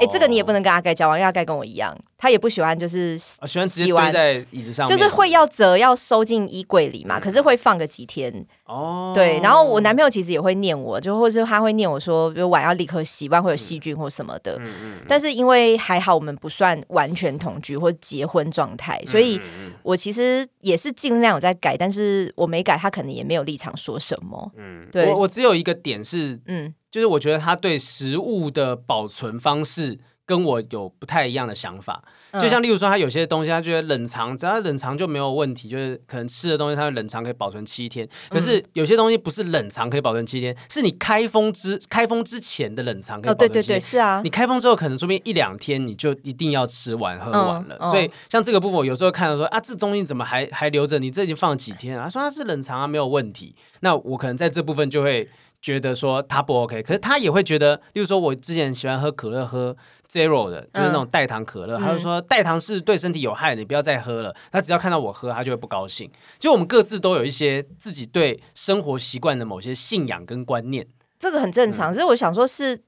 哎，这个你也不能跟阿盖交往，因为阿盖跟我一样，他也不喜欢，就是喜欢直接堆在椅子上，就是会要折，要收进衣柜里嘛。可是会放个几天哦。对，然后我男朋友其实也会念我，就或是他会念我说，比如碗要立刻洗，不然会有细菌或什么的。嗯嗯。但是因为还好我们不算完全同居或结婚状态，所以我其实也是尽量有在改，但是我没改，他可能也没有立场说什么。嗯，对我我只有一个点是嗯。就是我觉得他对食物的保存方式跟我有不太一样的想法，就像例如说，他有些东西他觉得冷藏，只要冷藏就没有问题，就是可能吃的东西他冷藏可以保存七天。可是有些东西不是冷藏可以保存七天，是你开封之开封之前的冷藏可以保存七天。对对对，是啊。你开封之后可能说明一两天你就一定要吃完喝完了。所以像这个部分我，有时候看到说啊，这东西怎么还还留着？你这已经放了几天啊？说它是冷藏啊，没有问题。那我可能在这部分就会。觉得说他不 OK，可是他也会觉得，例如说我之前喜欢喝可乐，喝 zero 的，就是那种代糖可乐，他就说代糖是对身体有害的，你不要再喝了。他只要看到我喝，他就会不高兴。就我们各自都有一些自己对生活习惯的某些信仰跟观念，这个很正常。所以我想说，是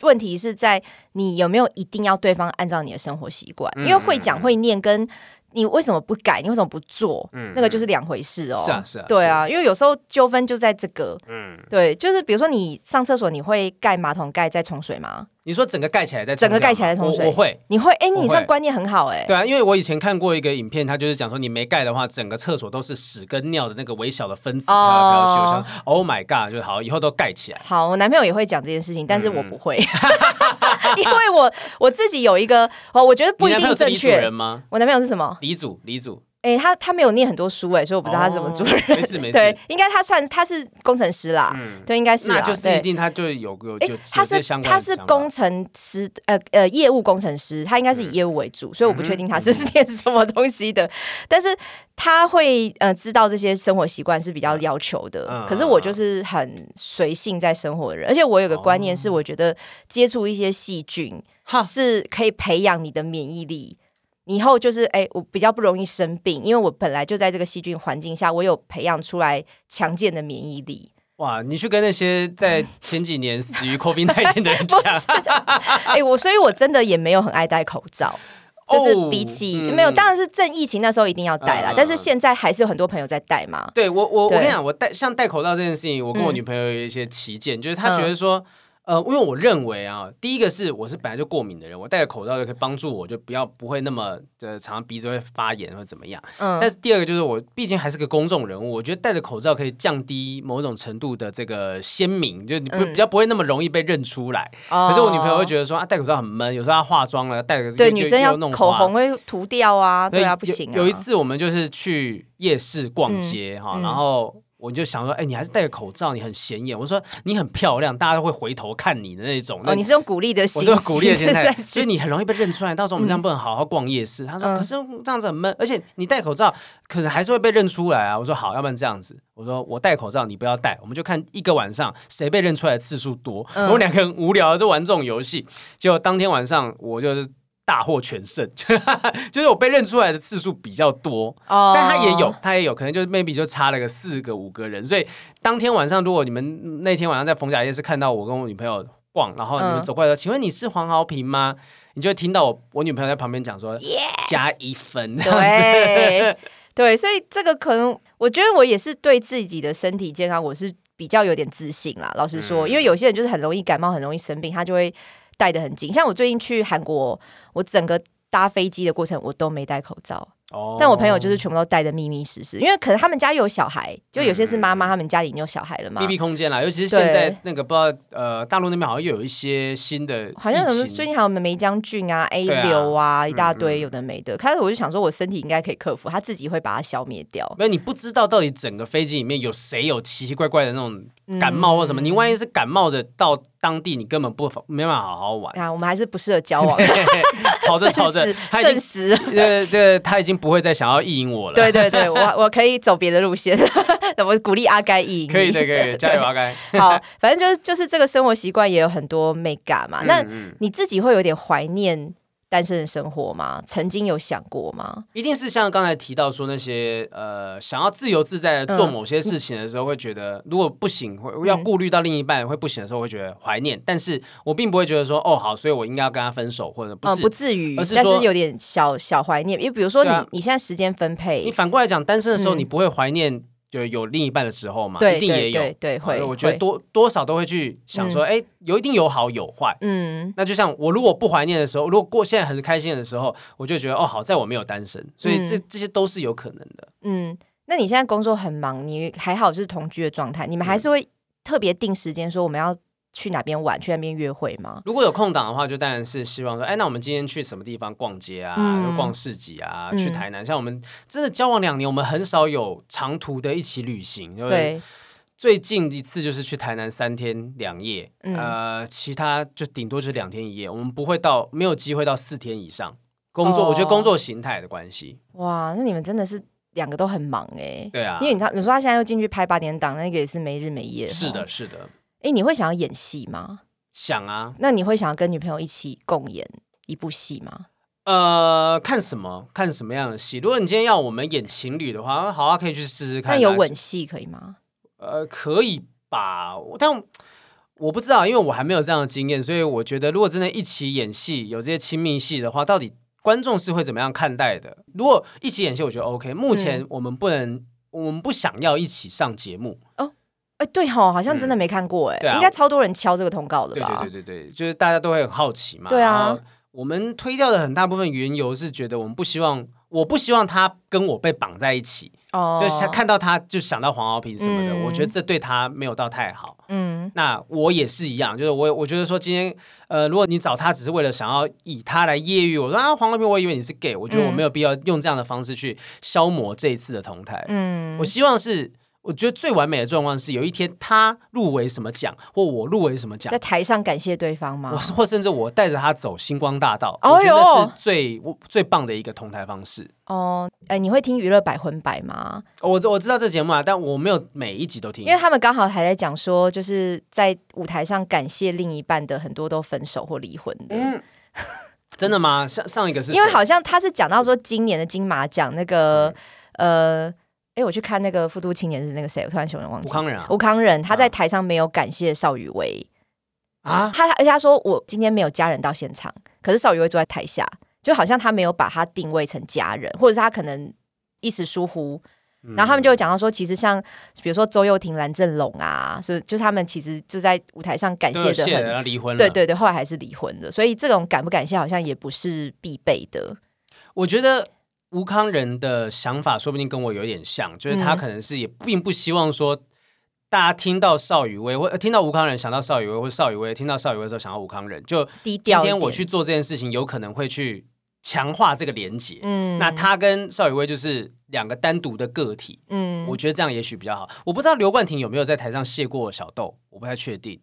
问题是在你有没有一定要对方按照你的生活习惯，因为会讲会念跟。你为什么不改？你为什么不做？嗯，那个就是两回事哦。是啊，是啊，对啊，因为有时候纠纷就在这个。嗯，对，就是比如说你上厕所，你会盖马桶盖再冲水吗？你说整个盖起来再整个盖起来再冲水，我会，你会？哎，你算观念很好哎。对啊，因为我以前看过一个影片，他就是讲说你没盖的话，整个厕所都是屎跟尿的那个微小的分子飘来飘去。我想，Oh my god，就好，以后都盖起来。好，我男朋友也会讲这件事情，但是我不会，因为我我自己有一个哦，我觉得不一定正确。人吗？我男朋友是什么？李祖，李祖。哎，他他没有念很多书哎，所以我不知道他是怎么做人。没事没事，对，应该他算他是工程师啦，嗯，对，应该是，那就是一定他就有有有他是他是工程师，呃呃，业务工程师，他应该是以业务为主，所以我不确定他是念什么东西的，但是他会呃知道这些生活习惯是比较要求的，可是我就是很随性在生活的人，而且我有个观念是，我觉得接触一些细菌是可以培养你的免疫力。以后就是哎，我比较不容易生病，因为我本来就在这个细菌环境下，我有培养出来强健的免疫力。哇，你去跟那些在前几年死于 COVID 那天的人讲，哎，我所以，我真的也没有很爱戴口罩，就是比起没有，当然是正疫情那时候一定要戴啦，但是现在还是有很多朋友在戴嘛。对我，我我跟你讲，我戴像戴口罩这件事情，我跟我女朋友有一些旗舰，就是她觉得说。呃，因为我认为啊，第一个是我是本来就过敏的人，我戴着口罩就可以帮助我，就不要不会那么的常常鼻子会发炎或怎么样。嗯。但是第二个就是我毕竟还是个公众人物，我觉得戴着口罩可以降低某种程度的这个鲜明，就你不比较不会那么容易被认出来。哦。可是我女朋友会觉得说啊，戴口罩很闷，有时候她化妆了戴个对女生要口红会涂掉啊，对啊，不行啊。有一次我们就是去夜市逛街哈，然后。我就想说，哎，你还是戴个口罩，你很显眼。我说你很漂亮，大家都会回头看你的那种。哦，你是用鼓励的心，我是鼓励的心态，所以你很容易被认出来。到时候我们这样不能好好逛夜市。他说，可是这样子很闷，而且你戴口罩可能还是会被认出来啊。我说好，要不然这样子，我说我戴口罩，你不要戴，我们就看一个晚上谁被认出来的次数多。我们两个人无聊就玩这种游戏，结果当天晚上我就是。大获全胜，就是我被认出来的次数比较多，但他也有，他也有可能就 maybe 就差了个四个五个人，所以当天晚上如果你们那天晚上在逢甲夜市看到我跟我女朋友逛，然后你们走过来说，请问你是黄豪平吗？你就会听到我我女朋友在旁边讲说，加一分，对对，所以这个可能我觉得我也是对自己的身体健康我是比较有点自信啦。老实说，因为有些人就是很容易感冒，很容易生病，他就会。戴的很紧，像我最近去韩国，我整个搭飞机的过程我都没戴口罩。但我朋友就是全部都戴的密密实实，因为可能他们家有小孩，就有些是妈妈，他们家里已经有小孩了嘛。密闭空间啦，尤其是现在那个不知道呃，大陆那边好像又有一些新的，好像什么最近还有梅江菌啊、A 流啊，一大堆有的没的。开始我就想说，我身体应该可以克服，他自己会把它消灭掉。没有，你不知道到底整个飞机里面有谁有奇奇怪怪的那种感冒或什么，你万一是感冒的到当地，你根本不没办法好好玩。啊，我们还是不适合交往。吵 着吵着，证实，对对，他已经不会再想要意淫。我了，对对对，我我可以走别的路线，我鼓励阿该赢，可以的，可以加油阿该。好，反正就是就是这个生活习惯也有很多美感嘛。那你自己会有点怀念？单身的生活吗？曾经有想过吗？一定是像刚才提到说那些呃，想要自由自在的做某些事情的时候，会觉得如果不行，会要顾虑到另一半会不行的时候，会觉得怀念。但是我并不会觉得说哦好，所以我应该要跟他分手，或者不是不至于，但是有点小小怀念。因为比如说你你现在时间分配，你反过来讲，单身的时候你不会怀念。就有另一半的时候嘛，一定也有，对会。我觉得多多少都会去想说，哎，有一定有好有坏。嗯，那就像我如果不怀念的时候，如果过现在很开心的时候，我就觉得哦，好在我没有单身，所以这这些都是有可能的。嗯，那你现在工作很忙，你还好是同居的状态，你们还是会特别定时间说我们要。去哪边玩？去那边约会吗？如果有空档的话，就当然是希望说，哎，那我们今天去什么地方逛街啊？逛市集啊？去台南？像我们真的交往两年，我们很少有长途的一起旅行。对，最近一次就是去台南三天两夜，呃，其他就顶多就是两天一夜。我们不会到，没有机会到四天以上。工作，我觉得工作形态的关系。哇，那你们真的是两个都很忙哎。对啊，因为你看你说他现在又进去拍八点档，那个也是没日没夜。是的，是的。哎，你会想要演戏吗？想啊。那你会想要跟女朋友一起共演一部戏吗？呃，看什么？看什么样的戏？如果你今天要我们演情侣的话，好啊，可以去试试看。那有吻戏可以吗？呃，可以吧。但我不知道，因为我还没有这样的经验，所以我觉得，如果真的一起演戏，有这些亲密戏的话，到底观众是会怎么样看待的？如果一起演戏，我觉得 OK。目前我们不能，我们不想要一起上节目哦。哎，对哈，好像真的没看过哎，应该超多人敲这个通告的吧？对对对对对，就是大家都会很好奇嘛。对啊，我们推掉的很大部分缘由是觉得我们不希望，我不希望他跟我被绑在一起。哦，就想看到他就想到黄敖平什么的，我觉得这对他没有到太好。嗯，那我也是一样，就是我我觉得说今天呃，如果你找他只是为了想要以他来业余，我说啊黄敖平，我以为你是 gay，我觉得我没有必要用这样的方式去消磨这一次的同台。嗯，我希望是。我觉得最完美的状况是有一天他入围什么奖，或我入围什么奖，在台上感谢对方吗？我或甚至我带着他走星光大道，我觉得是最最棒的一个同台方式。哦，哎，你会听娱乐百分百吗？我我知道这节目啊，但我没有每一集都听，因为他们刚好还在讲说，就是在舞台上感谢另一半的很多都分手或离婚的。嗯，真的吗？上上一个是因为好像他是讲到说今年的金马奖那个呃。哎，我去看那个《复读青年》是那个谁？我突然想忘记。吴康仁，吴康仁，他在台上没有感谢邵雨薇啊，他而且他说我今天没有家人到现场，可是邵雨薇坐在台下，就好像他没有把他定位成家人，或者是他可能一时疏忽。然后他们就讲到说，其实像比如说周又廷、蓝正龙啊，是就他们其实就在舞台上感谢的很离婚，对对对，后来还是离婚的，所以这种感不感谢好像也不是必备的。我觉得。吴康仁的想法说不定跟我有点像，就是他可能是也并不希望说大家听到邵雨薇或听到吴康仁想到邵雨薇，或邵雨薇听到邵雨薇的时候想到吴康仁，就。今天我去做这件事情，有可能会去强化这个连接。嗯，那他跟邵雨薇就是两个单独的个体。嗯，我觉得这样也许比较好。我不知道刘冠廷有没有在台上谢过小豆，我不太确定。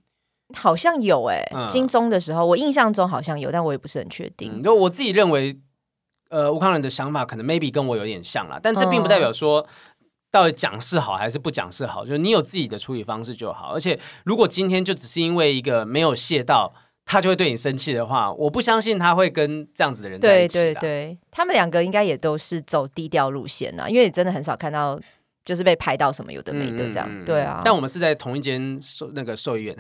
好像有哎，金钟的时候，我印象中好像有，但我也不是很确定。就我自己认为，呃，吴康人的想法可能 maybe 跟我有点像啦，但这并不代表说到底讲是好还是不讲是好，就是你有自己的处理方式就好。而且如果今天就只是因为一个没有谢到。他就会对你生气的话，我不相信他会跟这样子的人在一起。对对对，他们两个应该也都是走低调路线啊，因为真的很少看到就是被拍到什么有的没的这样。对啊，但我们是在同一间兽那个兽医院，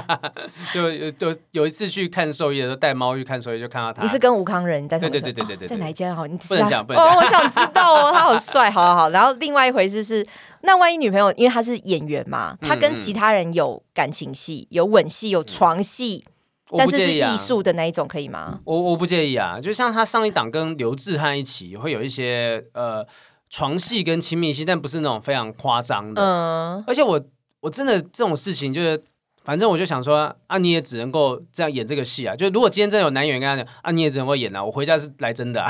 就有有有一次去看兽医的时候，带猫去看兽医，就看到他。你是跟吴康仁在？对对对对对对，在哪一间？好，你不能讲，不能讲。哦，我想知道哦，他好帅，好好好。然后另外一回事是，那万一女朋友因为他是演员嘛，他跟其他人有感情戏、有吻戏、有床戏。但是是艺术的那一种可以吗？我我不介意啊，就像他上一档跟刘志汉一起，会有一些呃床戏跟亲密戏，但不是那种非常夸张的。嗯，而且我我真的这种事情就是。反正我就想说啊，你也只能够这样演这个戏啊。就如果今天真的有男演员跟他讲啊，你也只能够演啊。我回家是来真的，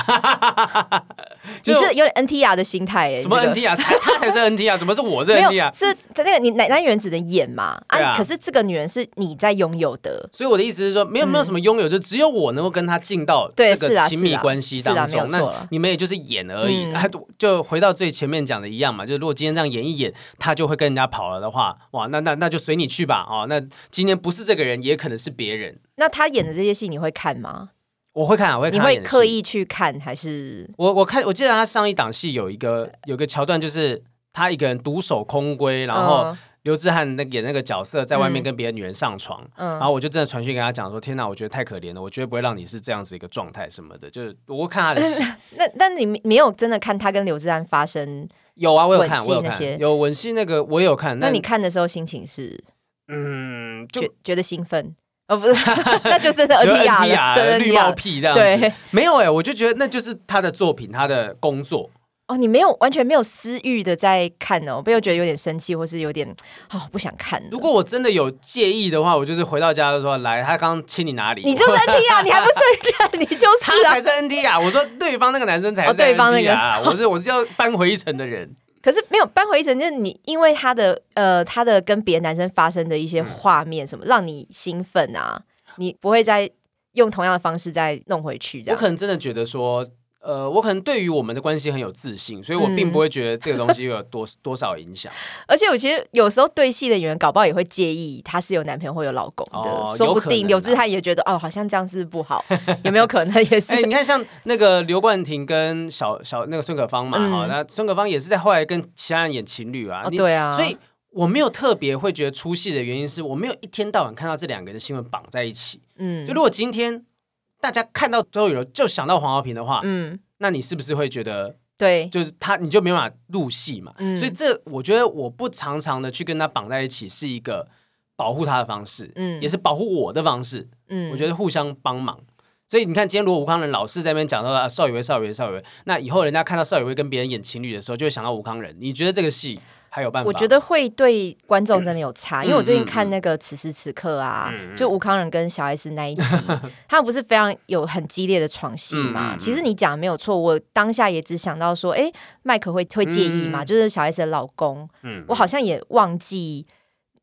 你是有点 N T R 的心态什么 N T R？他才是 N T R，怎么是我是 N T R？是那个你男男演员只能演嘛？啊，可是这个女人是你在拥有的。所以我的意思是说，没有没有什么拥有，就只有我能够跟她进到这个亲密关系当中。那你们也就是演而已。就回到最前面讲的一样嘛，就是如果今天这样演一演，他就会跟人家跑了的话，哇，那那那就随你去吧。哦，那。今天不是这个人，也可能是别人。那他演的这些戏，你会看吗？我会看，我会看。你会刻意去看还是？我我看，我记得他上一档戏有一个有个桥段，就是他一个人独守空闺，然后刘志汉那演那个角色在外面跟别的女人上床，然后我就真的传讯跟他讲说：“天哪，我觉得太可怜了，我绝对不会让你是这样子一个状态什么的。”就是我会看他的戏。那但你没有真的看他跟刘志汉发生？有啊，我有看，我有看，有吻戏那个我也有看。那你看的时候心情是？嗯，就觉得兴奋哦，不是，那就是 N T R 绿帽屁这样子，没有哎，我就觉得那就是他的作品，他的工作哦。你没有完全没有私欲的在看哦，不又觉得有点生气，或是有点哦不想看。如果我真的有介意的话，我就是回到家就说来，他刚亲你哪里？你就是 N T R，你还不承认？你就是他才是 N T R。我说对方那个男生才是对方那个，我是我是要扳回一城的人。可是没有扳回一城，就是你因为他的呃，他的跟别的男生发生的一些画面什么，让你兴奋啊，你不会再用同样的方式再弄回去。这样，我可能真的觉得说。呃，我可能对于我们的关系很有自信，所以我并不会觉得这个东西有多多少影响。而且我其实有时候对戏的演员搞不好也会介意他是有男朋友或有老公的，说不定刘志汉也觉得哦，好像这样是不好，有没有可能也是？哎，你看像那个刘冠廷跟小小那个孙可芳嘛，哈，那孙可芳也是在后来跟其他人演情侣啊，对啊，所以我没有特别会觉得出戏的原因是我没有一天到晚看到这两个人的新闻绑在一起。嗯，就如果今天。大家看到周雨柔就想到黄豪平的话，嗯，那你是不是会觉得对，就是他你就没办法入戏嘛？所以这我觉得我不常常的去跟他绑在一起是一个保护他的方式，嗯，也是保护我的方式，嗯，我觉得互相帮忙。所以你看，今天如果吴康仁老是在那边讲到啊邵雨薇、邵雨薇、邵雨薇，那以后人家看到邵雨薇跟别人演情侣的时候，就会想到吴康仁。你觉得这个戏？还有办法？我觉得会对观众真的有差，因为我最近看那个此时此刻啊，就吴康仁跟小 S 那一集，他们不是非常有很激烈的床戏嘛？其实你讲的没有错，我当下也只想到说，哎，麦克会会介意吗？就是小 S 的老公，我好像也忘记。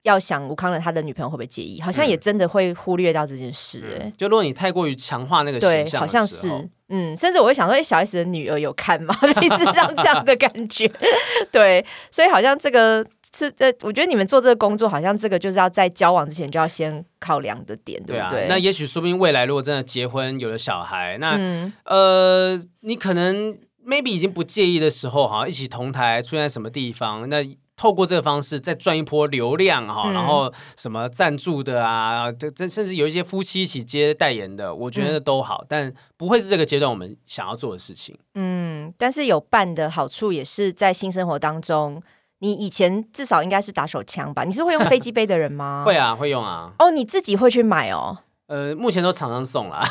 要想吴康仁他的女朋友会不会介意？好像也真的会忽略掉这件事。哎，就如果你太过于强化那个形象，好像是，嗯，甚至我会想说，哎，小 S 的女儿有看吗？类似像这样的感觉。对，所以好像这个是呃，我觉得你们做这个工作，好像这个就是要在交往之前就要先考量的点，对不对？那也许说不定未来如果真的结婚有了小孩，那呃，你可能 maybe 已经不介意的时候，好像一起同台出现在什么地方，那。透过这个方式再赚一波流量哈，然后什么赞助的啊，这这甚至有一些夫妻一起接代言的，我觉得都好，但不会是这个阶段我们想要做的事情。嗯，但是有伴的好处也是在新生活当中，你以前至少应该是打手枪吧？你是会用飞机杯的人吗？会啊，会用啊。哦，你自己会去买哦？呃，目前都厂商送了，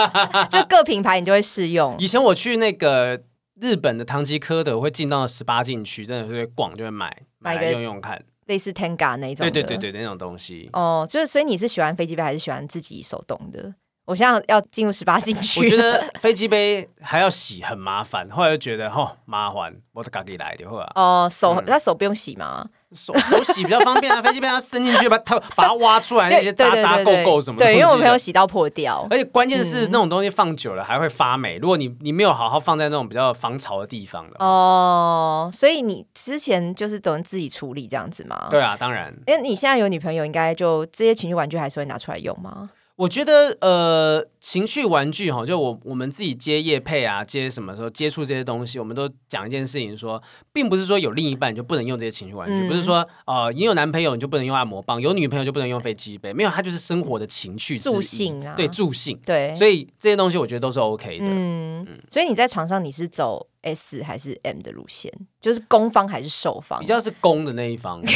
就各品牌你就会试用。以前我去那个。日本的唐吉诃德会进到十八禁区，真的会逛就会买买来用用看，类似 Tenga 那种。对对对对，那种东西。哦，就是所以你是喜欢飞机杯还是喜欢自己手动的？我现在要进入十八禁区。我觉得 飞机杯还要洗很麻烦，后来就觉得哦麻烦，我得自己来就好了。哦，手他手不用洗吗？手手洗比较方便啊，飞机杯它伸进去，把它把它挖出来那些渣渣垢垢什么的。对，因为我朋友洗到破掉，而且关键是那种东西放久了还会发霉。如果你你没有好好放在那种比较防潮的地方的哦，所以你之前就是等自己处理这样子吗？对啊，当然。因为你现在有女朋友，应该就这些情趣玩具还是会拿出来用吗？我觉得呃，情趣玩具哈，就我我们自己接业配啊，接什么时候接触这些东西，我们都讲一件事情，说并不是说有另一半就不能用这些情趣玩具，不是说呃你有男朋友你就不能用按摩棒，有女朋友就不能用飞机杯，没有，它就是生活的情趣助兴啊，对助兴，对，所以这些东西我觉得都是 OK 的。嗯，所以你在床上你是走 S 还是 M 的路线？就是攻方还是受方？比较是攻的那一方。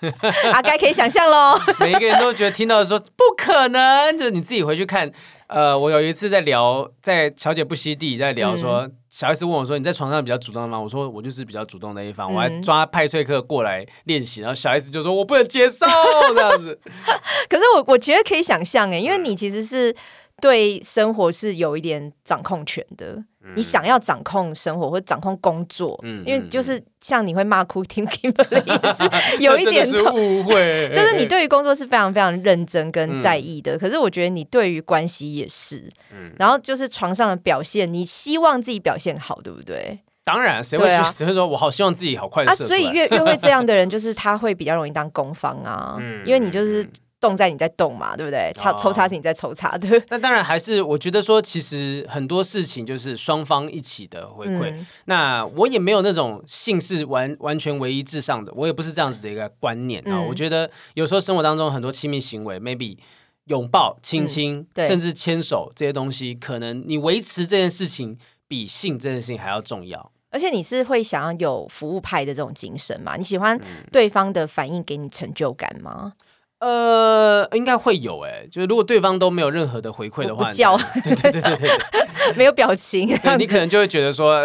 啊，该可以想象喽。每一个人都觉得听到说不可能，就是你自己回去看。呃，我有一次在聊，在小姐不惜地在聊说，小 S 问我说：“你在床上比较主动吗？”我说：“我就是比较主动的一方。”我还抓派翠克过来练习，然后小 S 就说：“我不能接受这样子。”可是我我觉得可以想象哎，因为你其实是对生活是有一点掌控权的。你想要掌控生活或掌控工作，因为就是像你会骂哭听 Kimberly 也是 有一点误会，就是你对于工作是非常非常认真跟在意的。可是我觉得你对于关系也是，然后就是床上的表现，你希望自己表现好，对不对？当然，谁会谁会说我好希望自己好快啊？所以越越会这样的 人，就是他会比较容易当攻方啊，因为你就是。动在你在动嘛，对不对？抽抽查是你在抽查的。那当然还是我觉得说，其实很多事情就是双方一起的回馈。那我也没有那种性是完完全唯一至上的，我也不是这样子的一个观念啊。我觉得有时候生活当中很多亲密行为，maybe 拥抱、亲亲，甚至牵手这些东西，可能你维持这件事情比性这件事情还要重要。而且你是会想要有服务派的这种精神嘛？你喜欢对方的反应给你成就感吗？呃，应该会有哎，就是如果对方都没有任何的回馈的话，叫，对对对对对，没有表情，你可能就会觉得说，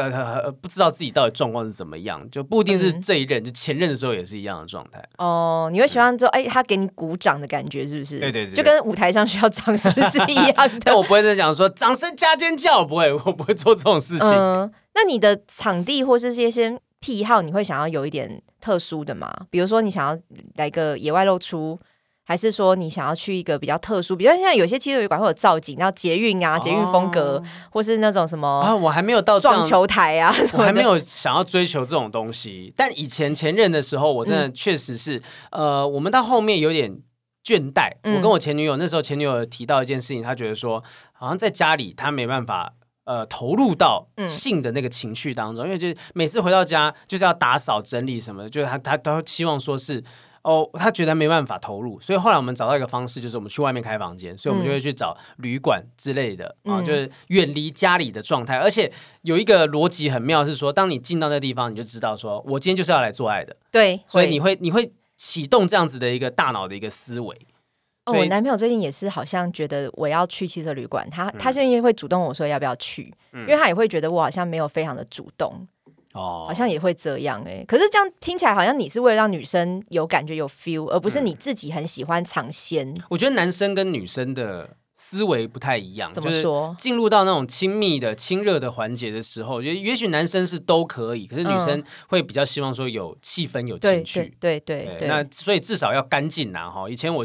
不知道自己到底状况是怎么样，就不一定是这一任，就前任的时候也是一样的状态。哦，你会喜欢之后，哎，他给你鼓掌的感觉是不是？对对对，就跟舞台上需要掌声是一样的。但我不会再讲说掌声加尖叫，不会，我不会做这种事情。嗯，那你的场地或是这些癖好，你会想要有一点特殊的吗？比如说，你想要来个野外露出。还是说你想要去一个比较特殊，比如现在有些汽车旅馆会有造景，然后捷运啊、捷运风格，或是那种什么啊，我还没有到撞球台啊，我还没有想要追求这种东西。但以前前任的时候，我真的确实是，呃，我们到后面有点倦怠。我跟我前女友那时候，前女友提到一件事情，她觉得说，好像在家里她没办法呃投入到性的那个情绪当中，因为就是每次回到家就是要打扫整理什么的，就是她她都希望说是。哦，他觉得没办法投入，所以后来我们找到一个方式，就是我们去外面开房间，所以我们就会去找旅馆之类的啊，就是远离家里的状态。而且有一个逻辑很妙，是说，当你进到那地方，你就知道说，我今天就是要来做爱的。对，所以你会你会启动这样子的一个大脑的一个思维。哦，我男朋友最近也是好像觉得我要去汽车旅馆，他他现在会主动我说要不要去，因为他也会觉得我好像没有非常的主动。哦，好像也会这样哎，可是这样听起来好像你是为了让女生有感觉有 feel，而不是你自己很喜欢尝鲜。我觉得男生跟女生的思维不太一样，怎么说？进入到那种亲密的、亲热的环节的时候，我觉得也许男生是都可以，可是女生会比较希望说有气氛、有情趣。对对对，那所以至少要干净呐哈。以前我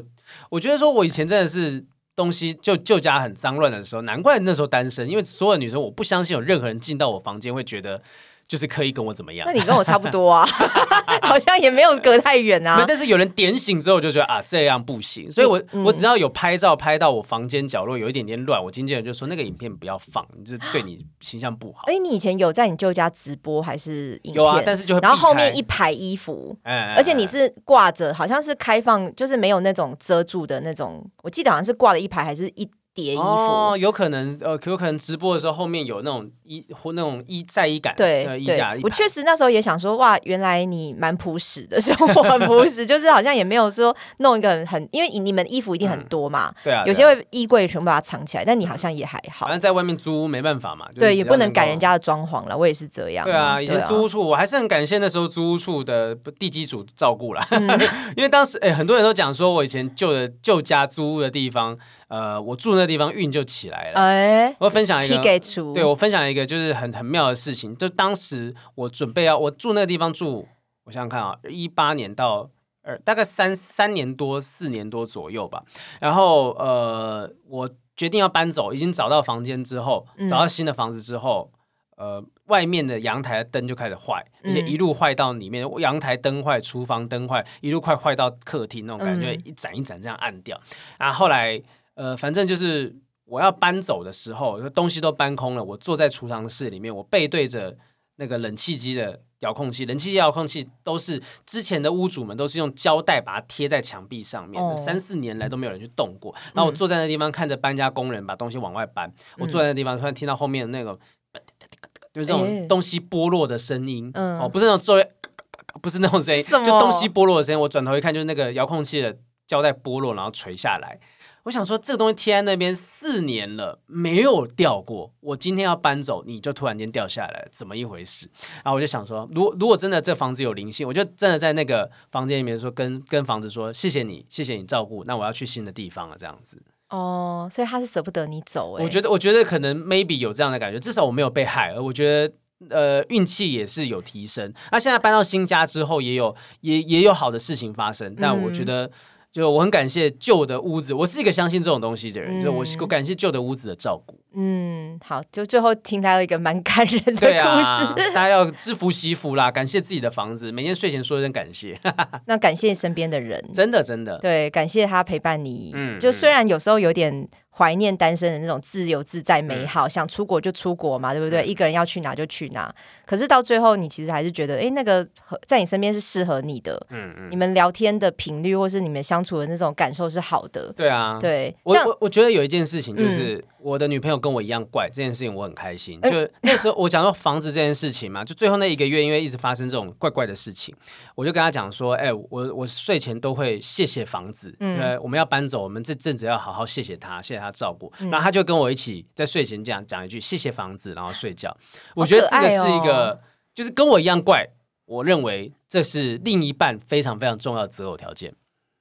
我觉得说我以前真的是东西就旧家很脏乱的时候，难怪那时候单身，因为所有女生我不相信有任何人进到我房间会觉得。就是刻意跟我怎么样？那你跟我差不多啊，好像也没有隔太远啊。但是有人点醒之后，就觉得啊，这样不行。所以我我只要有拍照拍到我房间角落有一点点乱，我经纪人就说那个影片不要放，这对你形象不好。哎，你以前有在你舅家直播还是影片？有啊，但是就然后后面一排衣服，而且你是挂着，好像是开放，就是没有那种遮住的那种。我记得好像是挂了一排，还是一。叠衣服，有可能，呃，有可能直播的时候后面有那种衣或那种衣在衣感，对，衣架。我确实那时候也想说，哇，原来你蛮朴实的，生活很朴实，就是好像也没有说弄一个很，因为你们衣服一定很多嘛，对啊，有些会衣柜全部把它藏起来，但你好像也还好。反正在外面租没办法嘛，对，也不能改人家的装潢了，我也是这样。对啊，以前租屋处我还是很感谢那时候租屋处的地基主照顾了，因为当时哎，很多人都讲说我以前旧的旧家租屋的地方。呃，我住那地方运就起来了。哎，我分享一个，对我分享一个就是很很妙的事情，就当时我准备要我住那个地方住，我想想看啊，一八年到二大概三三年多四年多左右吧。然后呃，我决定要搬走，已经找到房间之后，找到新的房子之后，呃，外面的阳台的灯就开始坏，而且一路坏到里面，阳台灯坏，厨房灯坏，一路快坏到客厅那种感觉，一盏一盏这样暗掉。然后后来。呃，反正就是我要搬走的时候，东西都搬空了。我坐在储藏室里面，我背对着那个冷气机的遥控器，冷气机遥控器都是之前的屋主们都是用胶带把它贴在墙壁上面，三四年来都没有人去动过。然后我坐在那地方看着搬家工人把东西往外搬，我坐在那地方突然听到后面那个就是这种东西剥落的声音，哦，不是那种作为，不是那种声音，就东西剥落的声音。我转头一看，就是那个遥控器的胶带剥落，然后垂下来。我想说，这个东西贴在那边四年了，没有掉过。我今天要搬走，你就突然间掉下来，怎么一回事？然后我就想说，如如果真的这房子有灵性，我就真的在那个房间里面说，跟跟房子说，谢谢你，谢谢你照顾。那我要去新的地方了，这样子。哦，所以他是舍不得你走。我觉得，我觉得可能 maybe 有这样的感觉，至少我没有被害，而我觉得呃运气也是有提升。那现在搬到新家之后，也有也也有好的事情发生，但我觉得。就我很感谢旧的屋子，我是一个相信这种东西的人，就我我感谢旧的屋子的照顾。嗯，好，就最后听到一个蛮感人的故事，大家要知福惜福啦，感谢自己的房子，每天睡前说一声感谢。那感谢身边的人，真的真的，对，感谢他陪伴你。嗯，就虽然有时候有点。怀念单身的那种自由自在美好，想出国就出国嘛，对不对？一个人要去哪就去哪。可是到最后，你其实还是觉得，哎，那个在你身边是适合你的。嗯嗯。你们聊天的频率，或是你们相处的那种感受是好的。对啊。对。我我我觉得有一件事情就是，我的女朋友跟我一样怪，这件事情我很开心。就那时候我讲到房子这件事情嘛，就最后那一个月，因为一直发生这种怪怪的事情，我就跟她讲说，哎，我我睡前都会谢谢房子，呃，我们要搬走，我们这阵子要好好谢谢他，谢谢他照顾。然后他就跟我一起在睡前讲讲一句谢谢房子，然后睡觉。我觉得这个是一个，就是跟我一样怪。我认为这是另一半非常非常重要的择偶条件。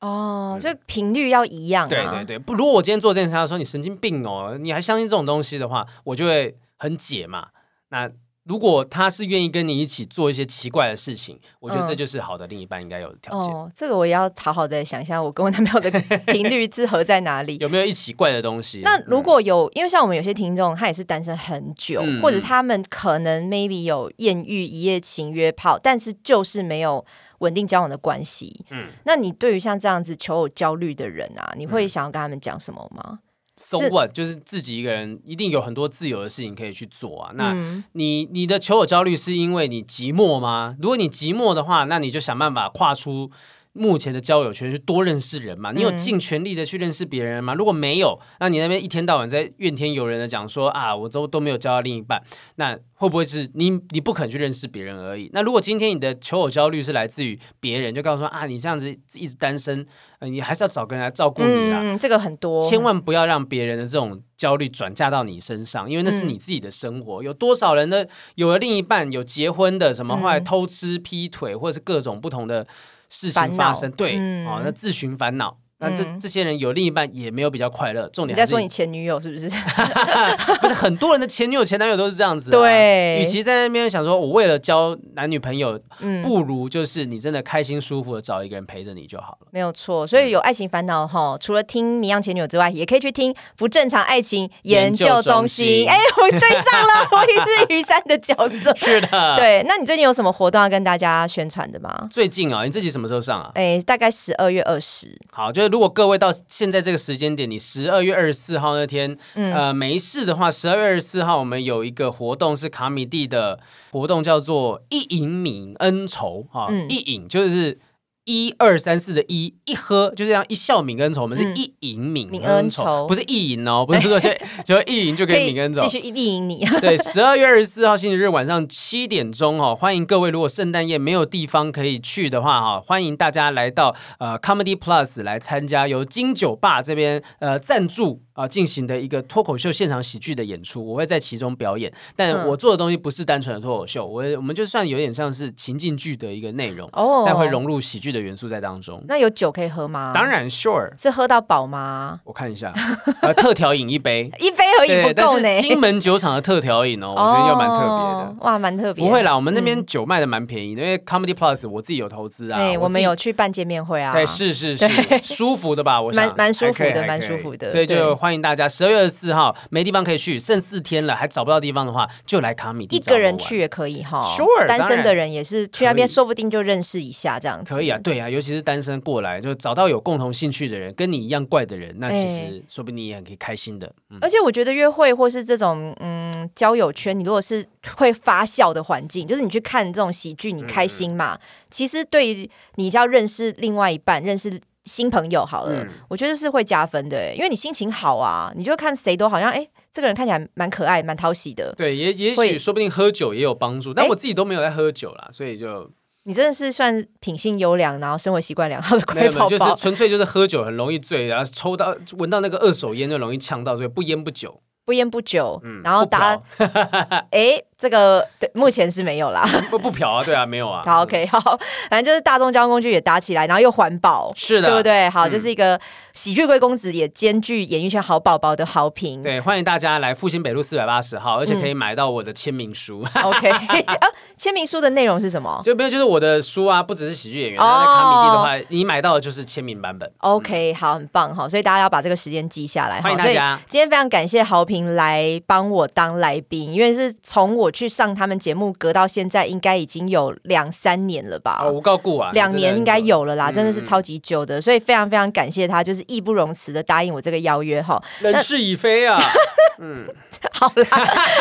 哦，就频率要一样。对对对，不，如果我今天做这件事，他说你神经病哦，你还相信这种东西的话，我就会很解嘛。那。如果他是愿意跟你一起做一些奇怪的事情，我觉得这就是好的另一半应该有的条件。哦，这个我也要好好的想一下，我跟我男朋友的频率之合在哪里？有没有一起怪的东西？那如果有，因为像我们有些听众，他也是单身很久，或者他们可能 maybe 有艳遇、一夜情、约炮，但是就是没有稳定交往的关系。嗯，那你对于像这样子求偶焦虑的人啊，你会想要跟他们讲什么吗？So what？就是自己一个人一定有很多自由的事情可以去做啊。那你你的求偶焦虑是因为你寂寞吗？如果你寂寞的话，那你就想办法跨出。目前的交友圈是多认识人嘛？你有尽全力的去认识别人吗？如果没有，那你那边一天到晚在怨天尤人的讲说啊，我都都没有交到另一半，那会不会是你你不肯去认识别人而已？那如果今天你的求偶焦虑是来自于别人，就告诉说啊，你这样子一直单身，你还是要找个人来照顾你啦。这个很多，千万不要让别人的这种焦虑转嫁到你身上，因为那是你自己的生活。有多少人呢？有了另一半，有结婚的，什么后来偷吃、劈腿，或者是各种不同的。事情发生，对，哦，那自寻烦恼。那这这些人有另一半也没有比较快乐，重点你在说你前女友是不是？不是很多人的前女友、前男友都是这样子。对，与其在那边想说我为了交男女朋友，不如就是你真的开心舒服的找一个人陪着你就好了。没有错，所以有爱情烦恼哈，除了听《迷样前女友》之外，也可以去听不正常爱情研究中心。哎，我对上了，我也是雨山的角色。是的，对。那你最近有什么活动要跟大家宣传的吗？最近啊，你自己什么时候上啊？哎，大概十二月二十。好，就是。如果各位到现在这个时间点，你十二月二十四号那天，呃，没事的话，十二月二十四号我们有一个活动是卡米蒂的活动，叫做一饮泯恩仇哈，一饮就是。一二三四的一一喝就这样一笑泯恩仇，我们是一饮泯恩仇，不是一饮哦，不是说 就就一饮就可以泯恩仇，继续一饮你。对，十二月二十四号星期日晚上七点钟哦，欢迎各位，如果圣诞夜没有地方可以去的话哈，欢迎大家来到呃 Comedy Plus 来参加，由金酒吧这边呃赞助。啊进行的一个脱口秀现场喜剧的演出，我会在其中表演。但我做的东西不是单纯的脱口秀，我我们就算有点像是情境剧的一个内容，哦，但会融入喜剧的元素在当中。那有酒可以喝吗？当然，sure，是喝到饱吗？我看一下，呃，特调饮一杯，一杯而已不够呢。金门酒厂的特调饮哦，我觉得又蛮特别的。哇，蛮特别。不会啦，我们那边酒卖的蛮便宜的，因为 Comedy Plus 我自己有投资啊。对，我们有去办见面会啊。对，是是是，舒服的吧？我蛮蛮舒服的，蛮舒服的。所以就欢迎大家十二月二十四号没地方可以去，剩四天了还找不到地方的话，就来卡米。一个人去也可以哈，Sure，单身的人也是去那边，说不定就认识一下这样子。可以啊，对啊，尤其是单身过来就找到有共同兴趣的人，跟你一样怪的人，那其实说不定你也很可以开心的。而且我觉得约会或是这种嗯交友圈，你如果是会发笑的环境，就是你去看这种喜剧，你开心嘛？其实对于你要认识另外一半，认识新朋友好了，我觉得是会加分的，因为你心情好啊，你就看谁都好像哎，这个人看起来蛮可爱、蛮讨喜的。对，也也许说不定喝酒也有帮助，但我自己都没有在喝酒啦，所以就你真的是算品性优良，然后生活习惯良好的乖 宝宝，就是纯粹就是喝酒很容易醉，然后抽到闻到那个二手烟就容易呛到，所以不烟不酒。不烟不酒，嗯然后打，哎，这个对，目前是没有啦。不不嫖啊，对啊，没有啊。好，OK，好，反正就是大众交通工具也搭起来，然后又环保，是的，对不对？好，就是一个喜剧贵公子，也兼具演艺圈好宝宝的好评。对，欢迎大家来复兴北路四百八十号，而且可以买到我的签名书。OK，啊，签名书的内容是什么？就没有，就是我的书啊，不只是喜剧演员。在卡米蒂的话，你买到的就是签名版本。OK，好，很棒哈，所以大家要把这个时间记下来。欢迎大家，今天非常感谢好评。来帮我当来宾，因为是从我去上他们节目隔到现在，应该已经有两三年了吧？我告顾啊，两年应该有了啦，真的是超级久的，所以非常非常感谢他，就是义不容辞的答应我这个邀约哈。人事已非啊，嗯，好啦，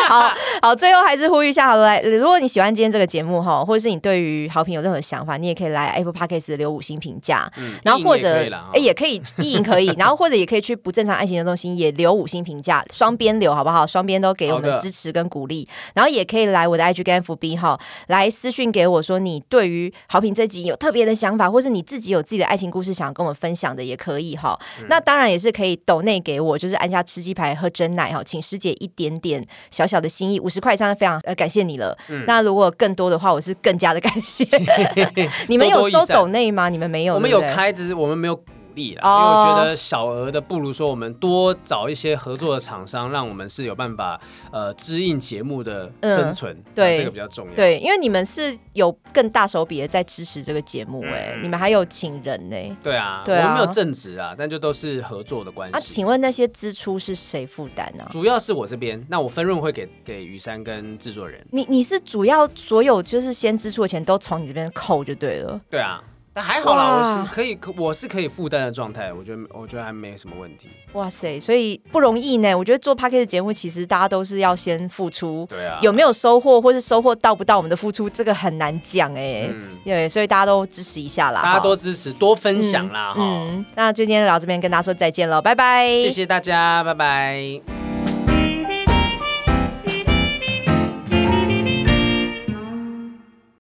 好好，最后还是呼吁一下，好来，如果你喜欢今天这个节目哈，或者是你对于好评有任何想法，你也可以来 Apple Podcast 留五星评价，然后或者哎也可以意淫可以，然后或者也可以去不正常爱情的中心也留五星评价，双边。留好不好？双边都给我们支持跟鼓励，然后也可以来我的 IG 跟 FB 哈，来私讯给我说你对于好评这集有特别的想法，或是你自己有自己的爱情故事想跟我们分享的，也可以哈。那当然也是可以抖内给我，就是按下吃鸡排喝真奶哈，请师姐一点点小小的心意，五十块真的非常呃感谢你了。那如果更多的话，我是更加的感谢。你们有收抖内吗？你们没有？我们有开，只是我们没有。因为我觉得小额的不如说我们多找一些合作的厂商，让我们是有办法呃支应节目的生存，对这个比较重要。对，因为你们是有更大手笔的在支持这个节目，哎，你们还有请人呢。对啊，我们没有正职啊，但就都是合作的关系。啊，请问那些支出是谁负担呢？主要是我这边，那我分润会给给雨山跟制作人。你你是主要所有就是先支出的钱都从你这边扣就对了。对啊。但还好啦，我是可以，我是可以负担的状态，我觉得，我觉得还没什么问题。哇塞，所以不容易呢。我觉得做 p a r k e 的节目，其实大家都是要先付出，对啊，有没有收获，或是收获到不到我们的付出，这个很难讲哎。对，所以大家都支持一下啦，大家多支持，多分享啦。嗯，那就今天聊这边，跟大家说再见了，拜拜，谢谢大家，拜拜。